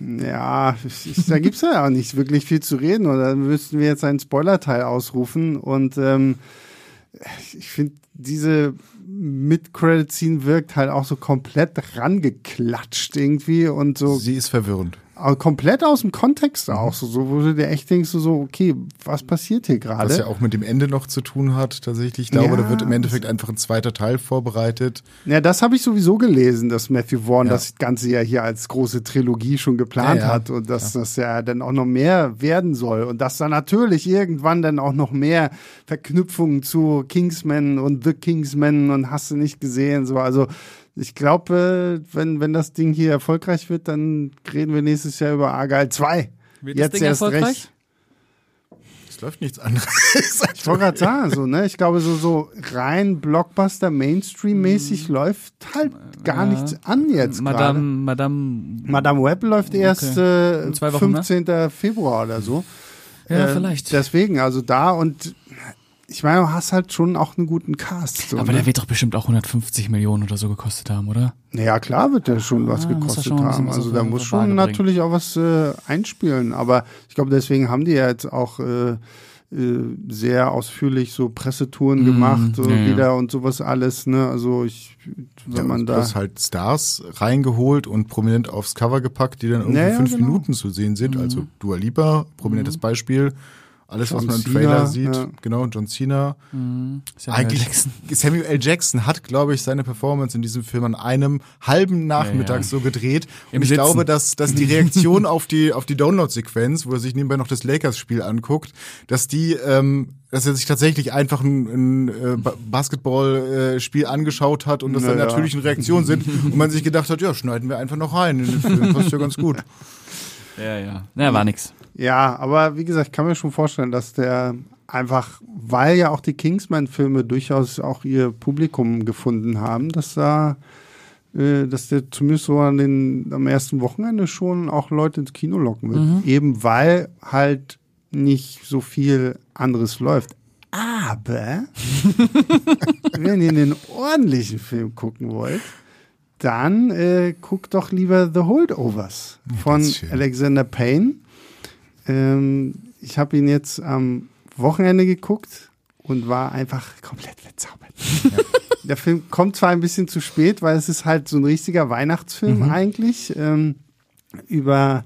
Ja, ich, da gibt's ja auch nicht wirklich viel zu reden. Oder müssten wir jetzt einen Spoiler-Teil ausrufen und ähm, ich finde, diese Mid-Credit-Scene wirkt halt auch so komplett rangeklatscht irgendwie und so.
Sie ist verwirrend
komplett aus dem Kontext auch, so, so wo du dir echt denkst, so, so okay, was passiert hier gerade?
Was ja auch mit dem Ende noch zu tun hat, tatsächlich. Ich glaube, ja, da wird im Endeffekt einfach ein zweiter Teil vorbereitet.
Ja, das habe ich sowieso gelesen, dass Matthew Vaughn ja. das Ganze ja hier als große Trilogie schon geplant ja, hat und dass das ja dann auch noch mehr werden soll und dass da natürlich irgendwann dann auch noch mehr Verknüpfungen zu Kingsman und The Kingsman und hast du nicht gesehen, so, also ich glaube, wenn, wenn das Ding hier erfolgreich wird, dann reden wir nächstes Jahr über Argyle 2.
Wird Jetzt das Ding erst erfolgreich? Recht.
Es läuft nichts anderes.
ich wollte gerade sagen, so, ne? Ich glaube, so, so rein Blockbuster Mainstream-mäßig mhm. läuft halt gar ja. nichts an jetzt.
Madame, grade. Madame.
Madame Web läuft erst okay. äh, 15. Ne? Februar oder so.
Ja, äh, vielleicht.
Deswegen, also da und ich meine, du hast halt schon auch einen guten Cast.
So, Aber ne? der wird doch bestimmt auch 150 Millionen oder so gekostet haben, oder?
Ja, klar wird der schon was ah, gekostet haben. Also da muss schon natürlich auch was äh, einspielen. Aber ich glaube, deswegen haben die ja jetzt auch äh, äh, sehr ausführlich so Pressetouren mm, gemacht so ja, wieder ja. und sowas alles. Ne? Also ich, wenn ja, man da
hast halt Stars reingeholt und prominent aufs Cover gepackt, die dann irgendwie naja, fünf genau. Minuten zu sehen sind. Also mhm. Also Dua Lipa, prominentes mhm. Beispiel. Alles, John was man im Trailer Cena, sieht, ja. genau, John Cena. Mhm. Samuel Eigentlich, Jackson. (laughs) Samuel L. Jackson hat, glaube ich, seine Performance in diesem Film an einem halben Nachmittag ja, ja. so gedreht. Und Im ich Sitzen. glaube, dass, dass die Reaktion (laughs) auf die, auf die Download-Sequenz, wo er sich nebenbei noch das Lakers-Spiel anguckt, dass die, ähm, dass er sich tatsächlich einfach ein, ein äh, Basketball-Spiel äh, angeschaut hat und das naja. dann natürlichen Reaktionen sind (laughs) und man sich gedacht hat, ja, schneiden wir einfach noch rein in den Film, passt ja ganz gut.
Ja, ja. Na, war nix.
Ja, aber wie gesagt, ich kann mir schon vorstellen, dass der einfach, weil ja auch die Kingsman-Filme durchaus auch ihr Publikum gefunden haben, dass da, äh, dass der zumindest so an den, am ersten Wochenende schon auch Leute ins Kino locken wird. Mhm. Eben weil halt nicht so viel anderes läuft. Aber (laughs) wenn ihr einen ordentlichen Film gucken wollt, dann äh, guckt doch lieber The Holdovers von Alexander Payne. Ähm, ich habe ihn jetzt am Wochenende geguckt und war einfach komplett verzaubert. Ja. Der Film kommt zwar ein bisschen zu spät, weil es ist halt so ein richtiger Weihnachtsfilm mhm. eigentlich ähm, über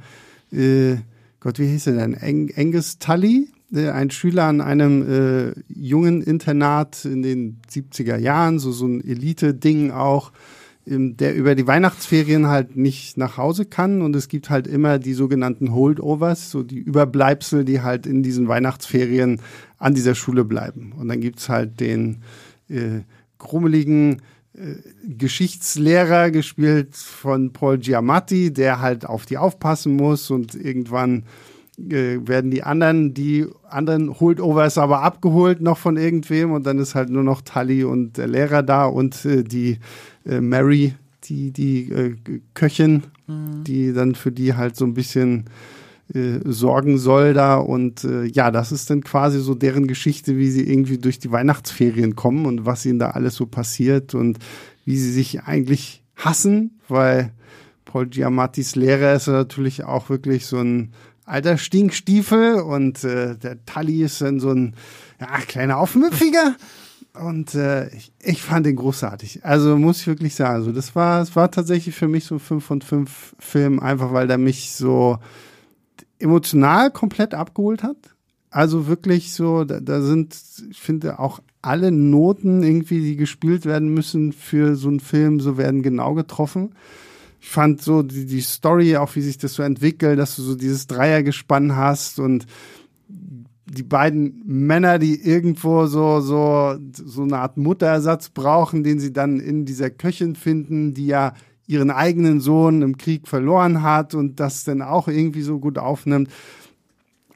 äh, Gott, wie hieß er denn? Eng Angus Tully, äh, ein Schüler an einem äh, jungen Internat in den 70er Jahren, so so ein Elite-Ding auch der über die Weihnachtsferien halt nicht nach Hause kann. Und es gibt halt immer die sogenannten Holdovers, so die Überbleibsel, die halt in diesen Weihnachtsferien an dieser Schule bleiben. Und dann gibt's halt den äh, grummeligen äh, Geschichtslehrer, gespielt von Paul Giamatti, der halt auf die aufpassen muss. Und irgendwann äh, werden die anderen, die anderen Holdovers aber abgeholt noch von irgendwem. Und dann ist halt nur noch Tully und der Lehrer da und äh, die äh, Mary, die, die äh, Köchin, mhm. die dann für die halt so ein bisschen äh, sorgen soll da und äh, ja, das ist dann quasi so deren Geschichte, wie sie irgendwie durch die Weihnachtsferien kommen und was ihnen da alles so passiert und wie sie sich eigentlich hassen, weil Paul Giamattis Lehrer ist natürlich auch wirklich so ein alter Stinkstiefel und äh, der Tully ist dann so ein ja, kleiner Aufmüpfiger (laughs) und äh, ich, ich fand den großartig. Also muss ich wirklich sagen, also das war, es war tatsächlich für mich so fünf von fünf Film, einfach weil der mich so emotional komplett abgeholt hat. Also wirklich so, da, da sind, ich finde auch alle Noten irgendwie, die gespielt werden müssen für so einen Film, so werden genau getroffen. Ich fand so die, die Story, auch wie sich das so entwickelt, dass du so dieses Dreiergespann hast und die beiden Männer, die irgendwo so, so, so eine Art Mutterersatz brauchen, den sie dann in dieser Köchin finden, die ja ihren eigenen Sohn im Krieg verloren hat und das dann auch irgendwie so gut aufnimmt.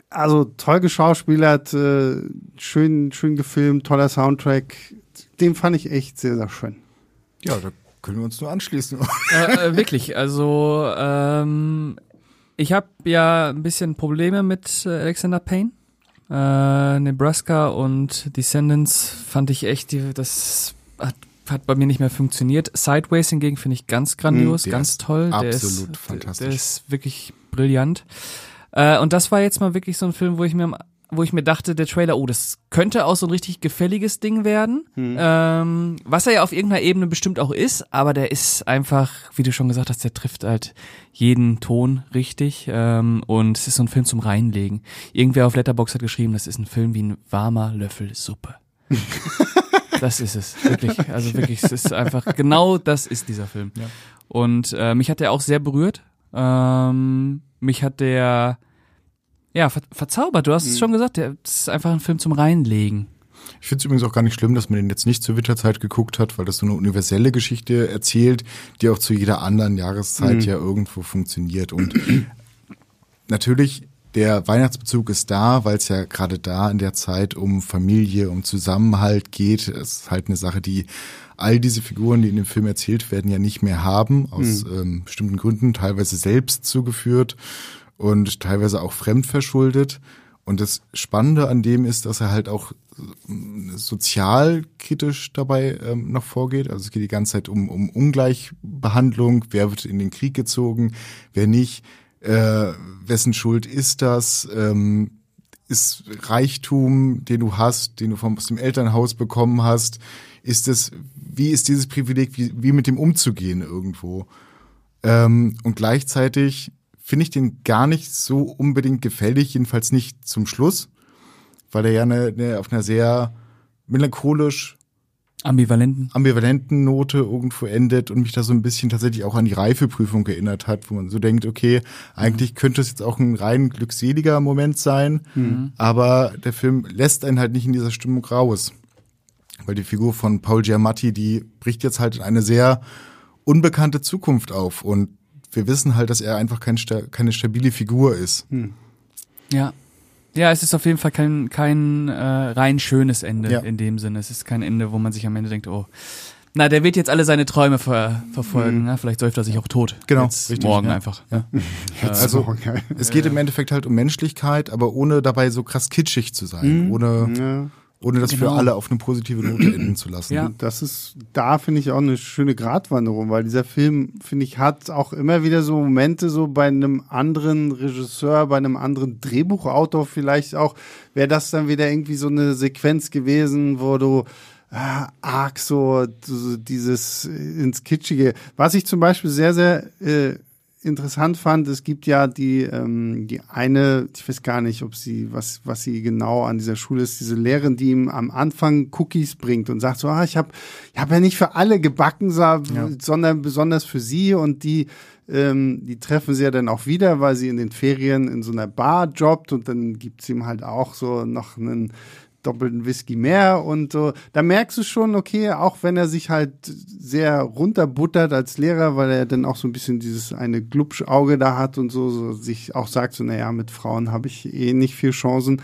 Also toll geschauspielert, äh, schön, schön gefilmt, toller Soundtrack. Den fand ich echt sehr, sehr schön.
Ja, da können wir uns nur anschließen. (laughs)
äh, äh, wirklich, also ähm, ich habe ja ein bisschen Probleme mit äh, Alexander Payne. Äh, Nebraska und Descendants fand ich echt, die, das hat, hat bei mir nicht mehr funktioniert. Sideways hingegen finde ich ganz grandios, mhm, ganz toll.
Der absolut ist, fantastisch.
Der ist wirklich brillant. Äh, und das war jetzt mal wirklich so ein Film, wo ich mir wo ich mir dachte, der Trailer, oh, das könnte auch so ein richtig gefälliges Ding werden. Hm. Ähm, was er ja auf irgendeiner Ebene bestimmt auch ist, aber der ist einfach, wie du schon gesagt hast, der trifft halt jeden Ton richtig. Ähm, und es ist so ein Film zum Reinlegen. Irgendwer auf Letterbox hat geschrieben, das ist ein Film wie ein warmer Löffel Suppe. (laughs) das ist es, wirklich. Also wirklich, es ist einfach, genau das ist dieser Film. Ja. Und äh, mich hat der auch sehr berührt. Ähm, mich hat der ja, ver verzaubert. Du hast es mhm. schon gesagt, der ist einfach ein Film zum Reinlegen.
Ich finde es übrigens auch gar nicht schlimm, dass man den jetzt nicht zur Winterzeit geguckt hat, weil das so eine universelle Geschichte erzählt, die auch zu jeder anderen Jahreszeit mhm. ja irgendwo funktioniert. Und (clears throat) natürlich, der Weihnachtsbezug ist da, weil es ja gerade da in der Zeit um Familie, um Zusammenhalt geht. Es ist halt eine Sache, die all diese Figuren, die in dem Film erzählt werden, ja nicht mehr haben, aus mhm. ähm, bestimmten Gründen, teilweise selbst zugeführt und teilweise auch fremdverschuldet. Und das Spannende an dem ist, dass er halt auch äh, sozialkritisch dabei ähm, noch vorgeht. Also es geht die ganze Zeit um, um Ungleichbehandlung. Wer wird in den Krieg gezogen, wer nicht? Äh, wessen Schuld ist das? Ähm, ist Reichtum, den du hast, den du vom, aus dem Elternhaus bekommen hast, ist es, wie ist dieses Privileg, wie, wie mit dem umzugehen irgendwo? Ähm, und gleichzeitig finde ich den gar nicht so unbedingt gefällig, jedenfalls nicht zum Schluss, weil er ja eine, eine, auf einer sehr melancholisch
Ambivalenten.
ambivalenten Note irgendwo endet und mich da so ein bisschen tatsächlich auch an die Reifeprüfung erinnert hat, wo man so denkt, okay, eigentlich könnte es jetzt auch ein rein glückseliger Moment sein, aber der Film lässt einen halt nicht in dieser Stimmung raus. Weil die Figur von Paul Giamatti, die bricht jetzt halt in eine sehr unbekannte Zukunft auf und wir wissen halt, dass er einfach kein, keine stabile Figur ist.
Ja. Ja, es ist auf jeden Fall kein, kein äh, rein schönes Ende
Ja.
in dem Sinne. Es ist kein Ende, wo man sich am Ende denkt, oh, na, der wird jetzt alle seine Träume ver verfolgen. Ne? Vielleicht säuft er sich auch tot.
Genau,
Jetzt
richtig,
morgen
ja.
einfach.
Ja.
Jetzt
Also. Es geht im Endeffekt halt um Menschlichkeit, aber ohne dabei so krass kitschig zu sein, ohne,
Ja.
Ohne das
Genau.
für alle auf eine positive Note (clears throat) enden zu lassen.
Ja.
Das ist, da finde ich auch eine schöne Gratwanderung, weil dieser Film, finde ich, hat auch immer wieder so Momente, so bei einem anderen Regisseur, bei einem anderen Drehbuchautor vielleicht auch, wäre das dann wieder irgendwie so eine Sequenz gewesen, wo du ah, arg so, so dieses äh, ins Kitschige. Was ich zum Beispiel sehr, sehr äh, interessant fand, es gibt ja die, ähm, die eine, ich weiß gar nicht, ob sie, was, was sie genau an dieser Schule ist, diese Lehrerin, die ihm am Anfang Cookies bringt und sagt so, ah, ich habe ich hab ja nicht für alle gebacken, sondern besonders für sie. Und die, ähm, die treffen sie ja dann auch wieder, weil sie in den Ferien in so einer Bar jobbt und dann gibt's ihm halt auch so noch einen doppelten Whisky mehr und so. Da merkst du schon, okay, auch wenn er sich halt sehr runterbuttert als Lehrer, weil er dann auch so ein bisschen dieses eine Glubschauge da hat und so, so sich auch sagt, so, naja, mit Frauen habe ich eh nicht viel Chancen.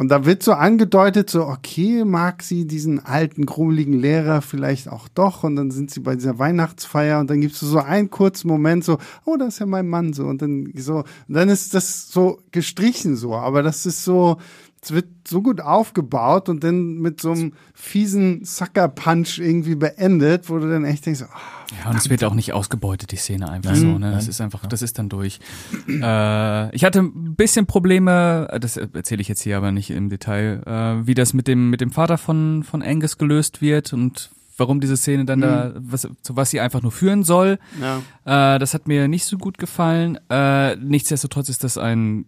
Und da wird so angedeutet, so, okay, mag sie diesen alten, grummeligen Lehrer vielleicht auch doch. Und dann sind sie bei dieser Weihnachtsfeier und dann gibt's so einen kurzen Moment, so, oh, das ist ja mein Mann, so. Und dann so, und dann ist das so gestrichen so. Aber das ist so, es wird so gut aufgebaut und dann mit so einem fiesen Sucker-Punch irgendwie beendet, wo du dann echt denkst, ah,
Ja, und es wird auch nicht ausgebeutet, die Szene einfach so, ne? Das ist einfach, das ist dann durch. Äh, ich hatte ein bisschen Probleme, das erzähle ich jetzt hier aber nicht im Detail, äh, wie das mit dem, mit dem Vater von, von Angus gelöst wird und warum diese Szene dann da, was, zu was sie einfach nur führen soll.
ja.
Äh, das hat mir nicht so gut gefallen. Äh, nichtsdestotrotz ist das ein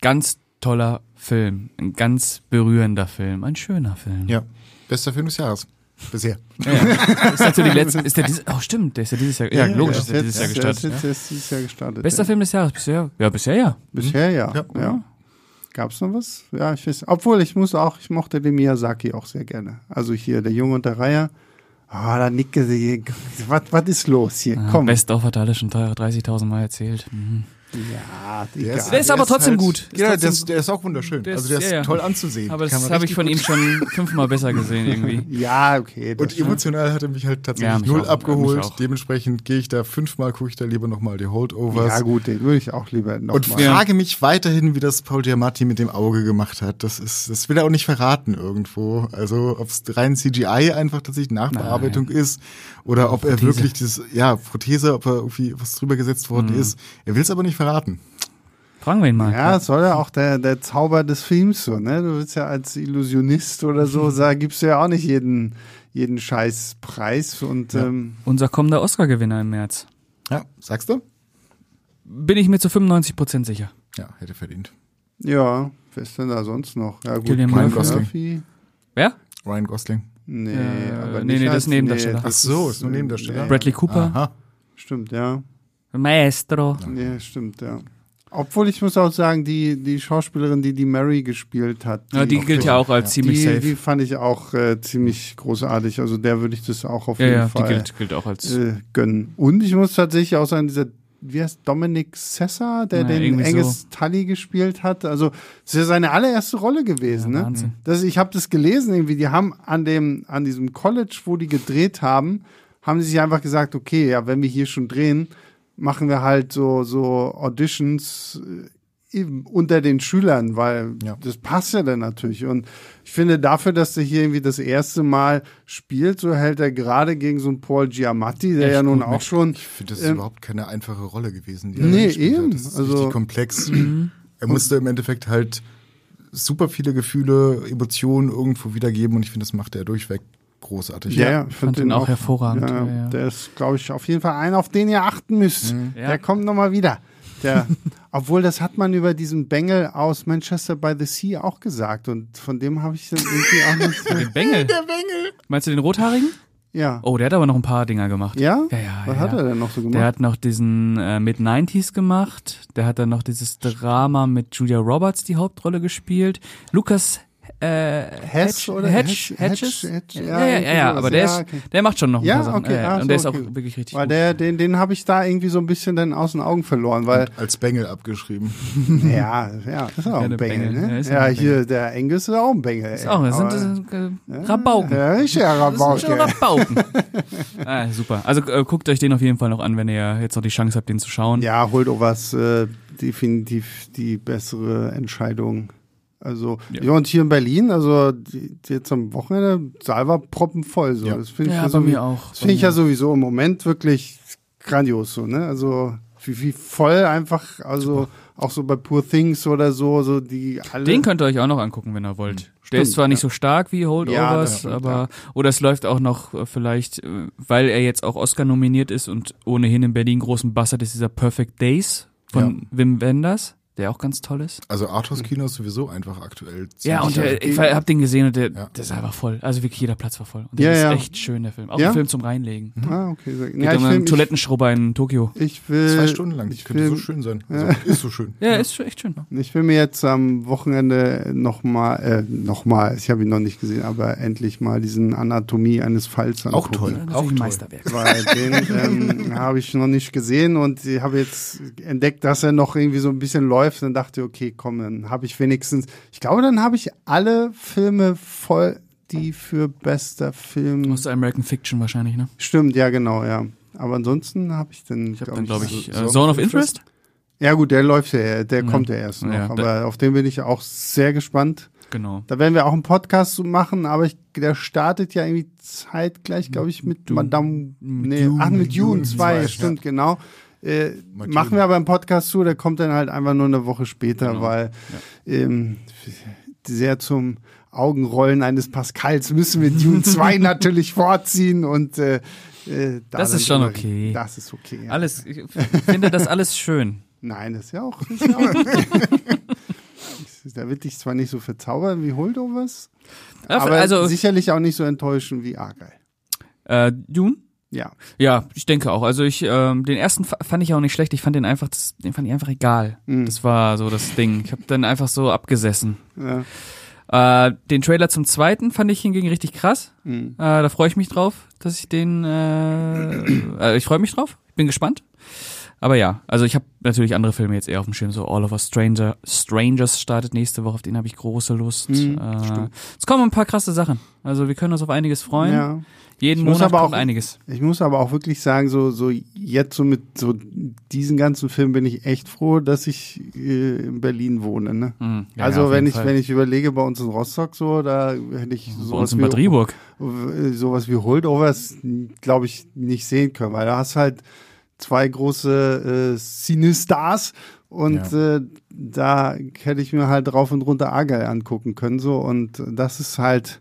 ganz toller Film, ein ganz berührender Film, ein schöner Film.
Ja. Bester Film des Jahres. Bisher.
Ja, ja. Ist natürlich letzten, ist der dieses, oh stimmt, der ist ja dieses Jahr, ja, logisch, ist der dieses Jahr gestartet.
Jetzt, jetzt dieses Jahr gestartet.
Bester
ja.
Film des Jahres bisher? Ja, bisher ja.
Bisher ja.
Ja.
ja. Gab's noch was? Ja, ich weiß. Obwohl, ich muss auch, ich mochte den Miyazaki auch sehr gerne. Also hier, der Junge und der Reiher. Ah, da nicke sie. Was, was ist los hier?
Ja,
Komm.
Best of hat er alle schon 30.000 Mal erzählt. Mhm.
Ja,
Der
egal.
ist,
Der ist aber trotzdem
halt,
gut. Ist
ja,
trotzdem
der ist, der ist auch wunderschön.
Der
also der
ist- ja, ja.
toll anzusehen.
Aber das habe ich von ihm schon (laughs) fünfmal besser gesehen irgendwie.
Ja, okay.
Und emotional hat er mich halt tatsächlich
Ja, mich
null
auch,
abgeholt. Dementsprechend gehe ich da fünfmal, gucke ich da lieber nochmal die Holdovers.
Ja, gut, den würde ich auch lieber noch
und
mal.
frage mich weiterhin, wie das Paul Giamatti mit dem Auge gemacht hat. Das ist, das will er auch nicht verraten irgendwo. Also ob es rein CGI einfach tatsächlich Nachbearbeitung ist oder ob er
Prothese.
wirklich dieses, ja, Prothese, ob er irgendwie was drüber gesetzt worden
Mhm.
ist. Er will es aber nicht verraten.
Fragen wir ihn mal.
Ja, es soll ja auch der, der Zauber des Films so, ne? Du willst ja als Illusionist oder so, (laughs) da gibst du ja auch nicht jeden, jeden scheiß Preis und ähm,
Unser kommender Oscar-Gewinner im März.
Ja, sagst du?
Bin ich mir zu 95 Prozent sicher.
Ja, hätte verdient.
ja, wer ist denn da sonst noch? Ja, gut,
Ryan
Murphy.
Gosling.
Wer?
Ryan Gosling.
Nee,
Äh,
aber
nee,
nicht
nee, das ist Nebendarsteller.
Ach so, ist nur Nebendarsteller.
Nee,
Bradley Cooper?
Aha.
Stimmt, ja.
Maestro.
Nee, stimmt, ja. Obwohl ich muss auch sagen, die, die Schauspielerin, die die Mary gespielt hat,
Ja, die gilt ja auch als ziemlich
die,
safe.
die fand ich auch äh, ziemlich großartig. Also der würde ich das auch auf
ja,
jeden
ja, die
Fall
gilt, gilt auch als.
äh, gönnen. Und ich muss tatsächlich auch sagen, dieser, wie heißt Dominic Sessa, der
Ja,
den Angus Tully gespielt hat. Also es ist ja seine allererste Rolle gewesen.
Ja,
ne?
Wahnsinn.
Das, ich habe das gelesen, irgendwie, die haben an dem, an diesem College, wo die gedreht haben, haben sie sich einfach gesagt, okay, ja, wenn wir hier schon drehen, machen wir halt so, so Auditions äh, unter den Schülern, weil
Ja.
das passt ja dann natürlich. Und ich finde dafür, dass der hier irgendwie das erste Mal spielt, so hält er gerade gegen so einen Paul Giamatti, der
Echt
ja nun
gut
auch schon
Ich finde, das ist
Ähm,
überhaupt keine einfache Rolle gewesen. Die er
nee, eben.
Hat. Das ist
Also-
richtig komplex. er musste im Endeffekt halt super viele Gefühle, Emotionen irgendwo wiedergeben und ich finde, das macht er durchweg großartig.
Ja, ja,
ich fand den auch hervorragend.
Ja,
Ja.
Der ist, glaube ich, auf jeden Fall einer, auf den ihr achten müsst.
Ja.
Der kommt nochmal wieder. Der, (laughs) obwohl, das hat man über diesen Bengel aus Manchester by the Sea auch gesagt. Und von dem habe ich dann irgendwie auch nicht so. (laughs)
Den Bengel.
Der Bengel!
Meinst du den Rothaarigen?
Ja.
Oh, der hat aber noch ein paar Dinger gemacht.
Ja?
Ja, ja,
Was
ja,
hat
ja.
er denn noch so gemacht?
Der hat noch diesen äh, Mid-90s gemacht. Der hat dann noch dieses Drama mit Julia Roberts die Hauptrolle gespielt. Lukas äh,
Hess
Hedge-
oder
Hedge,
Hedge-
Hedges?
Hedge-
ja, ja, ja, ja, aber der,
Ja,
ist,
okay.
der macht schon noch ein
Ja,
paar Sachen.
okay,
ja, ja. Und
so,
der ist auch
okay.
wirklich richtig
Weil
gut.
der, den, den habe ich da irgendwie so ein bisschen dann aus den Augen verloren, weil,
Als Bengel abgeschrieben. (laughs)
ja, ja, ist auch
Ja,
ein Bengel, ne?
ist
Ja,
auch ein
hier, der Angus ist auch ein Bengel.
ist auch, das sind, äh, Rabauken.
Ja, ich ja
Das sind. Rabauken. (laughs) ah, super. Also äh, guckt euch den auf jeden Fall noch an, wenn ihr jetzt noch die Chance habt, den zu schauen.
Ja, Holdovers äh, definitiv die bessere Entscheidung. Also,
Ja.
ja. und hier in Berlin, also die, die jetzt am Wochenende, Saal war proppenvoll. So.
Ja.
Das finde ich,
Ja,
ja so,
mir auch.
das finde ich ja sowieso im Moment wirklich grandios so, ne? Also wie, wie voll einfach, also auch so bei Poor Things oder so, so die alle.
Den könnt ihr euch auch noch angucken, wenn ihr wollt. Der ist zwar nicht so stark wie
Ja,
Holdovers,
stimmt,
aber oder es läuft auch noch äh, vielleicht, äh, weil er jetzt auch Oscar nominiert ist und ohnehin in Berlin großen Bass hat, ist dieser Perfect Days von Wim Wenders, der auch ganz toll ist.
Also Arthouse-Kino ist sowieso einfach aktuell.
Ja, und der, ich hab den gesehen und der,
Ja.
der ist einfach voll. Also wirklich jeder Platz war voll. Und der
Ja,
ist
ja.
echt schön, der Film. Auch
Ja?
ein Film zum Reinlegen.
Ah, okay. So,
Geht
ja, ich
um einen Toilettenschrubber in Tokio.
ich will
Zwei Stunden lang.
Ich
könnte
will,
so schön sein. Also, ist so schön.
Ja, ist echt schön.
Ich will mir jetzt am Wochenende nochmal, äh, nochmal, ich habe ihn noch nicht gesehen, aber endlich mal diesen Anatomie eines Falls
Auch
angucken.
toll.
Das
Auch
ein
toll.
Meisterwerk.
Weil den (laughs) ähm, habe ich noch nicht gesehen und ich habe jetzt entdeckt, dass er noch irgendwie so ein bisschen läuft. Dann dachte ich, okay, komm, dann habe ich wenigstens, ich glaube, dann habe ich alle Filme voll, die für bester Film.
Aus der American Fiction wahrscheinlich, ne?
Stimmt, ja, genau, ja. Aber ansonsten habe ich dann,
Ich habe
glaub
glaube ich,
so-
äh,
Zone of
Interest.
Ja, gut, der läuft ja, der
Ja.
kommt ja erst noch.
Ja,
aber auf den bin ich auch sehr gespannt.
Genau.
Da werden wir auch einen Podcast zu machen, aber ich, der startet ja irgendwie zeitgleich, glaube ich, mit. Madame, nee, ach, mit Dune 2,
zwei,
stimmt, genau. Äh, machen wir aber einen Podcast zu, der kommt dann halt einfach nur eine Woche später,
Genau.
weil ähm, sehr zum Augenrollen eines Pascals müssen wir Dune (laughs) 2 natürlich vorziehen und äh, äh, da
Das ist schon okay.
Das ist okay. Ja.
Alles, ich finde das alles schön.
Nein, das ist ja auch. Ist ja auch (laughs) da wird dich zwar nicht so verzaubern wie Holdovers,
Ja,
aber
also,
sicherlich auch nicht so enttäuschen wie Argyle.
äh, Dune?
Ja.
Ja, ich denke auch. Also ich, ähm, den ersten fa- fand ich auch nicht schlecht. Ich fand den einfach, das, den fand ich einfach egal.
Mhm.
Das war so das Ding. Ich habe dann einfach so abgesessen.
ja.
Äh, den Trailer zum zweiten fand ich hingegen richtig krass.
Mhm.
Äh, da freue ich mich drauf, dass ich den. Äh, äh, ich freue mich drauf. Ich bin gespannt. Aber ja, also ich habe natürlich andere Filme jetzt eher auf dem Schirm. So All of Us Stranger, Strangers startet nächste Woche. Auf den habe ich große Lust.
Mhm,
äh, es kommen ein paar krasse Sachen. Also wir können uns auf einiges freuen.
ja.
Jeden
Ich muss
Monat
aber
kommt
auch-
einiges.
Ich muss aber auch wirklich sagen, so, so jetzt so mit so diesen ganzen Filmen bin ich echt froh, dass ich äh, in Berlin wohne. Ne?
Mhm. Ja, ja,
also
auf
wenn ich,
Fall.
wenn ich überlege, bei uns in Rostock so, da hätte ich
Bei uns
sowas
in
wie,
Rieburg.
sowas wie Holdovers, glaube ich, nicht sehen können, weil da hast halt zwei große äh, Cinestars und äh, da hätte ich mir halt drauf und runter Argyle angucken können so und das ist halt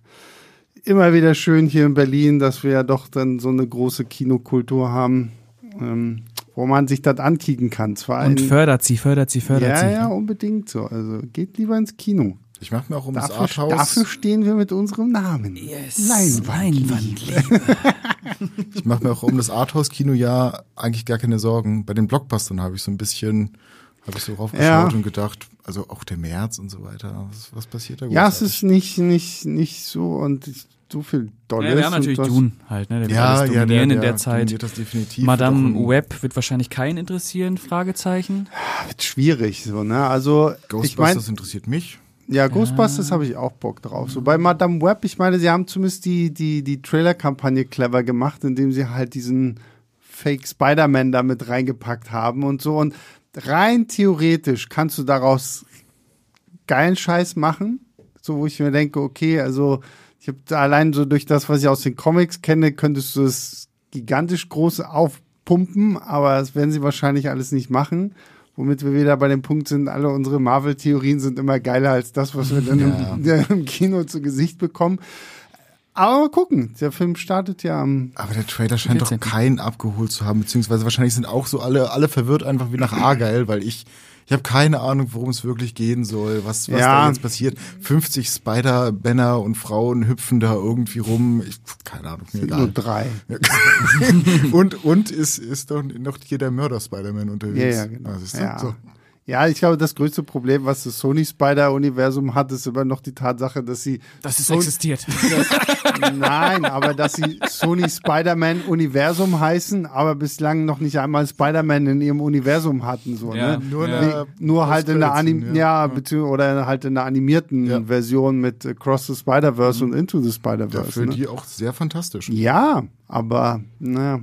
immer wieder schön hier in Berlin, dass wir ja doch dann so eine große Kinokultur haben, ähm, wo man sich das ankicken kann. Zwar
Und fördert sie, fördert sie, fördert
ja,
sie.
ja, unbedingt so. Also geht lieber ins Kino.
Ich mache mir auch um das
Dafür,
Arthouse.
dafür stehen wir mit unserem Namen.
Yes.
Leinwand.
Leinwandliebe. (laughs)
Ich mache mir auch um das Arthouse-Kino ja eigentlich gar keine Sorgen. Bei den Blockbustern habe ich so ein bisschen, habe ich so raufgeschaut
Ja.
und gedacht, also auch der März und so weiter. Was, was passiert da?
Ja, es ist nicht, nicht, nicht so und so viel Dolles.
Ja, wir haben natürlich Dune halt, ne? Der wird
ja,
alles
ja,
dominieren
der,
in
der
der Zeit.
Das definitiv.
Madame
Wird auch ein
Web wird wahrscheinlich keinen interessieren, Fragezeichen.
Wird schwierig, so, ne? Also, ich
Ghostbusters
meine,
interessiert mich.
Ja, Ghostbusters habe ich auch Bock drauf. So bei Madame Web, ich meine, sie haben zumindest die, die, die Trailer-Kampagne clever gemacht, indem sie halt diesen Fake Spider-Man da mit reingepackt haben und so. Und rein theoretisch kannst du daraus geilen Scheiß machen. So, wo ich mir denke, okay, also ich habe allein so durch das, was ich aus den Comics kenne, könntest du es gigantisch groß aufpumpen, aber das werden sie wahrscheinlich alles nicht machen. Womit wir wieder bei dem Punkt sind, alle unsere Marvel-Theorien sind immer geiler als das, was wir dann ja. im, (laughs) im Kino zu Gesicht bekommen. Aber mal gucken, der Film startet ja am.
Aber der Trailer scheint 14. doch keinen abgeholt zu haben, beziehungsweise wahrscheinlich sind auch so alle, alle verwirrt einfach wie nach Argyle, weil ich, ich habe keine Ahnung, worum es wirklich gehen soll, was, was ja. da jetzt passiert. 50 Spider-Banner und Frauen hüpfen da irgendwie rum. Ich, keine Ahnung,
mir egal. Nur drei. (laughs)
und, und ist, ist doch noch hier der Mörder-Spider-Man unterwegs. Ja,
ja, genau. Also ja. So. Ja, ich glaube, das größte Problem, was das Sony Spider-Universum hat, ist immer noch die Tatsache, dass sie.
Dass es so existiert.
Das, (laughs) nein, aber dass sie Sony Spider-Man-Universum heißen, aber bislang noch nicht einmal Spider-Man in ihrem Universum hatten. So, ja, ne? Nur, ja. nur halt in der Anim ja, ja. oder halt in der animierten ja. Version mit Cross the Spider-Verse mhm. und Into the Spider-Verse.
Dafür ne? die auch sehr fantastisch.
Ja, aber naja.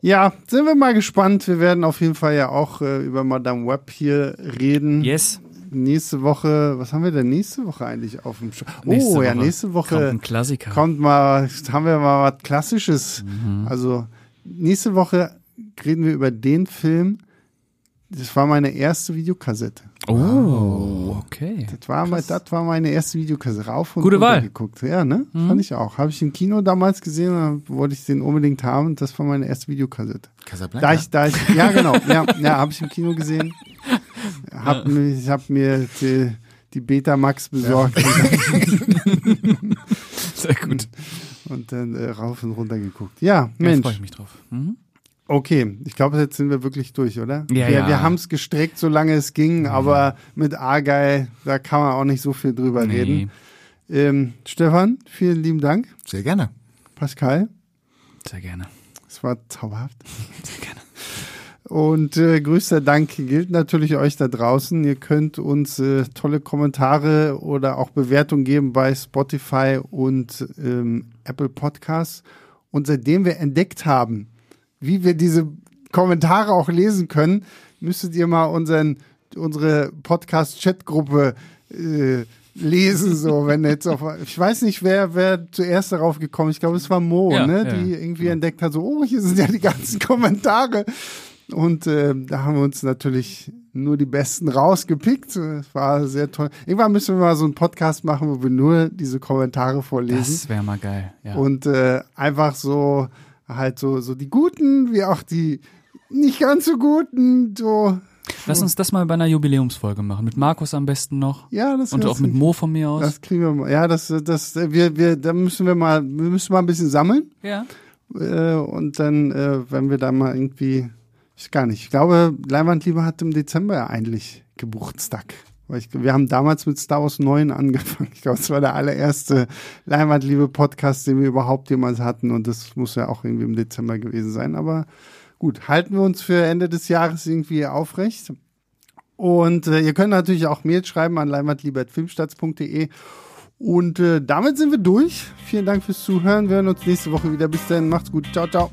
Ja, sind wir mal gespannt. Wir werden auf jeden Fall ja auch äh, über Madame Web hier reden.
Yes.
Nächste Woche, was haben wir denn nächste Woche eigentlich auf dem Show? Oh, ja, nächste Woche kommt
ein Klassiker.
Kommt mal, haben wir mal was Klassisches. Mhm. Also, nächste Woche reden wir über den Film, das war meine erste Videokassette.
Oh, okay.
Das war, mein, das war meine erste Videokassette. Rauf und
Gute Wahl.
geguckt. Ja, ne? Mhm. Fand ich auch. Habe ich im Kino damals gesehen, dann wollte ich den unbedingt haben. Das war meine erste Videokassette.
Casablanca?
Da ich, da ich, ja, genau. ja, ja habe ich im Kino gesehen. (laughs) Hab, ja. Ich habe mir die, die Betamax besorgt. Ja. (laughs)
Sehr gut.
Und dann äh, rauf und runter geguckt. Ja, Mensch.
Da freue ich mich drauf. Mhm.
Okay, ich glaube, jetzt sind wir wirklich durch, oder?
Ja,
wir,
ja.
wir haben es gestreckt, solange es ging, mhm. aber mit Argei, da kann man auch nicht so viel drüber nee. reden. Ähm, Stefan, vielen lieben Dank.
Sehr gerne.
Pascal.
Sehr gerne.
Es war zauberhaft. (laughs)
Sehr gerne.
Und äh, größter Dank gilt natürlich euch da draußen. Ihr könnt uns äh, tolle Kommentare oder auch Bewertungen geben bei Spotify und ähm, Apple Podcasts. Und seitdem wir entdeckt haben, wie wir diese Kommentare auch lesen können, müsstet ihr mal unseren, unsere Podcast-Chat-Gruppe äh, lesen, so, wenn jetzt auf, ich weiß nicht, wer, wer zuerst darauf gekommen ist. Ich glaube, es war Mo, ja, ne, ja, die irgendwie ja. entdeckt hat, so, oh, hier sind ja die ganzen (laughs) Kommentare. Und äh, da haben wir uns natürlich nur die besten rausgepickt. Es war sehr toll. Irgendwann müssen wir mal so einen Podcast machen, wo wir nur diese Kommentare vorlesen.
Das wäre mal geil. Ja.
Und äh, einfach so halt so, so die Guten, wie auch die nicht ganz so Guten, so.
Lass uns das mal bei einer Jubiläumsfolge machen. Mit Markus am besten noch.
Ja, das
Und auch mit Mo von mir aus.
Das kriegen wir mal. Ja, das, das, wir, wir, da müssen wir mal, wir müssen mal ein bisschen sammeln.
Ja.
Äh, und dann, äh, wenn wir da mal irgendwie, ich gar nicht. Ich glaube, Leinwandliebe hat im Dezember eigentlich Geburtstag. Ich, wir haben damals mit Star Wars 9 angefangen. Ich glaube, es war der allererste Leinwandliebe-Podcast, den wir überhaupt jemals hatten. Und das muss ja auch irgendwie im Dezember gewesen sein. Aber gut, halten wir uns für Ende des Jahres irgendwie aufrecht. Und äh, ihr könnt natürlich auch Mail schreiben an leinwandliebe.filmstarts.de. Und äh, damit sind wir durch. Vielen Dank fürs Zuhören. Wir hören uns nächste Woche wieder. Bis dann. Macht's gut. Ciao, ciao.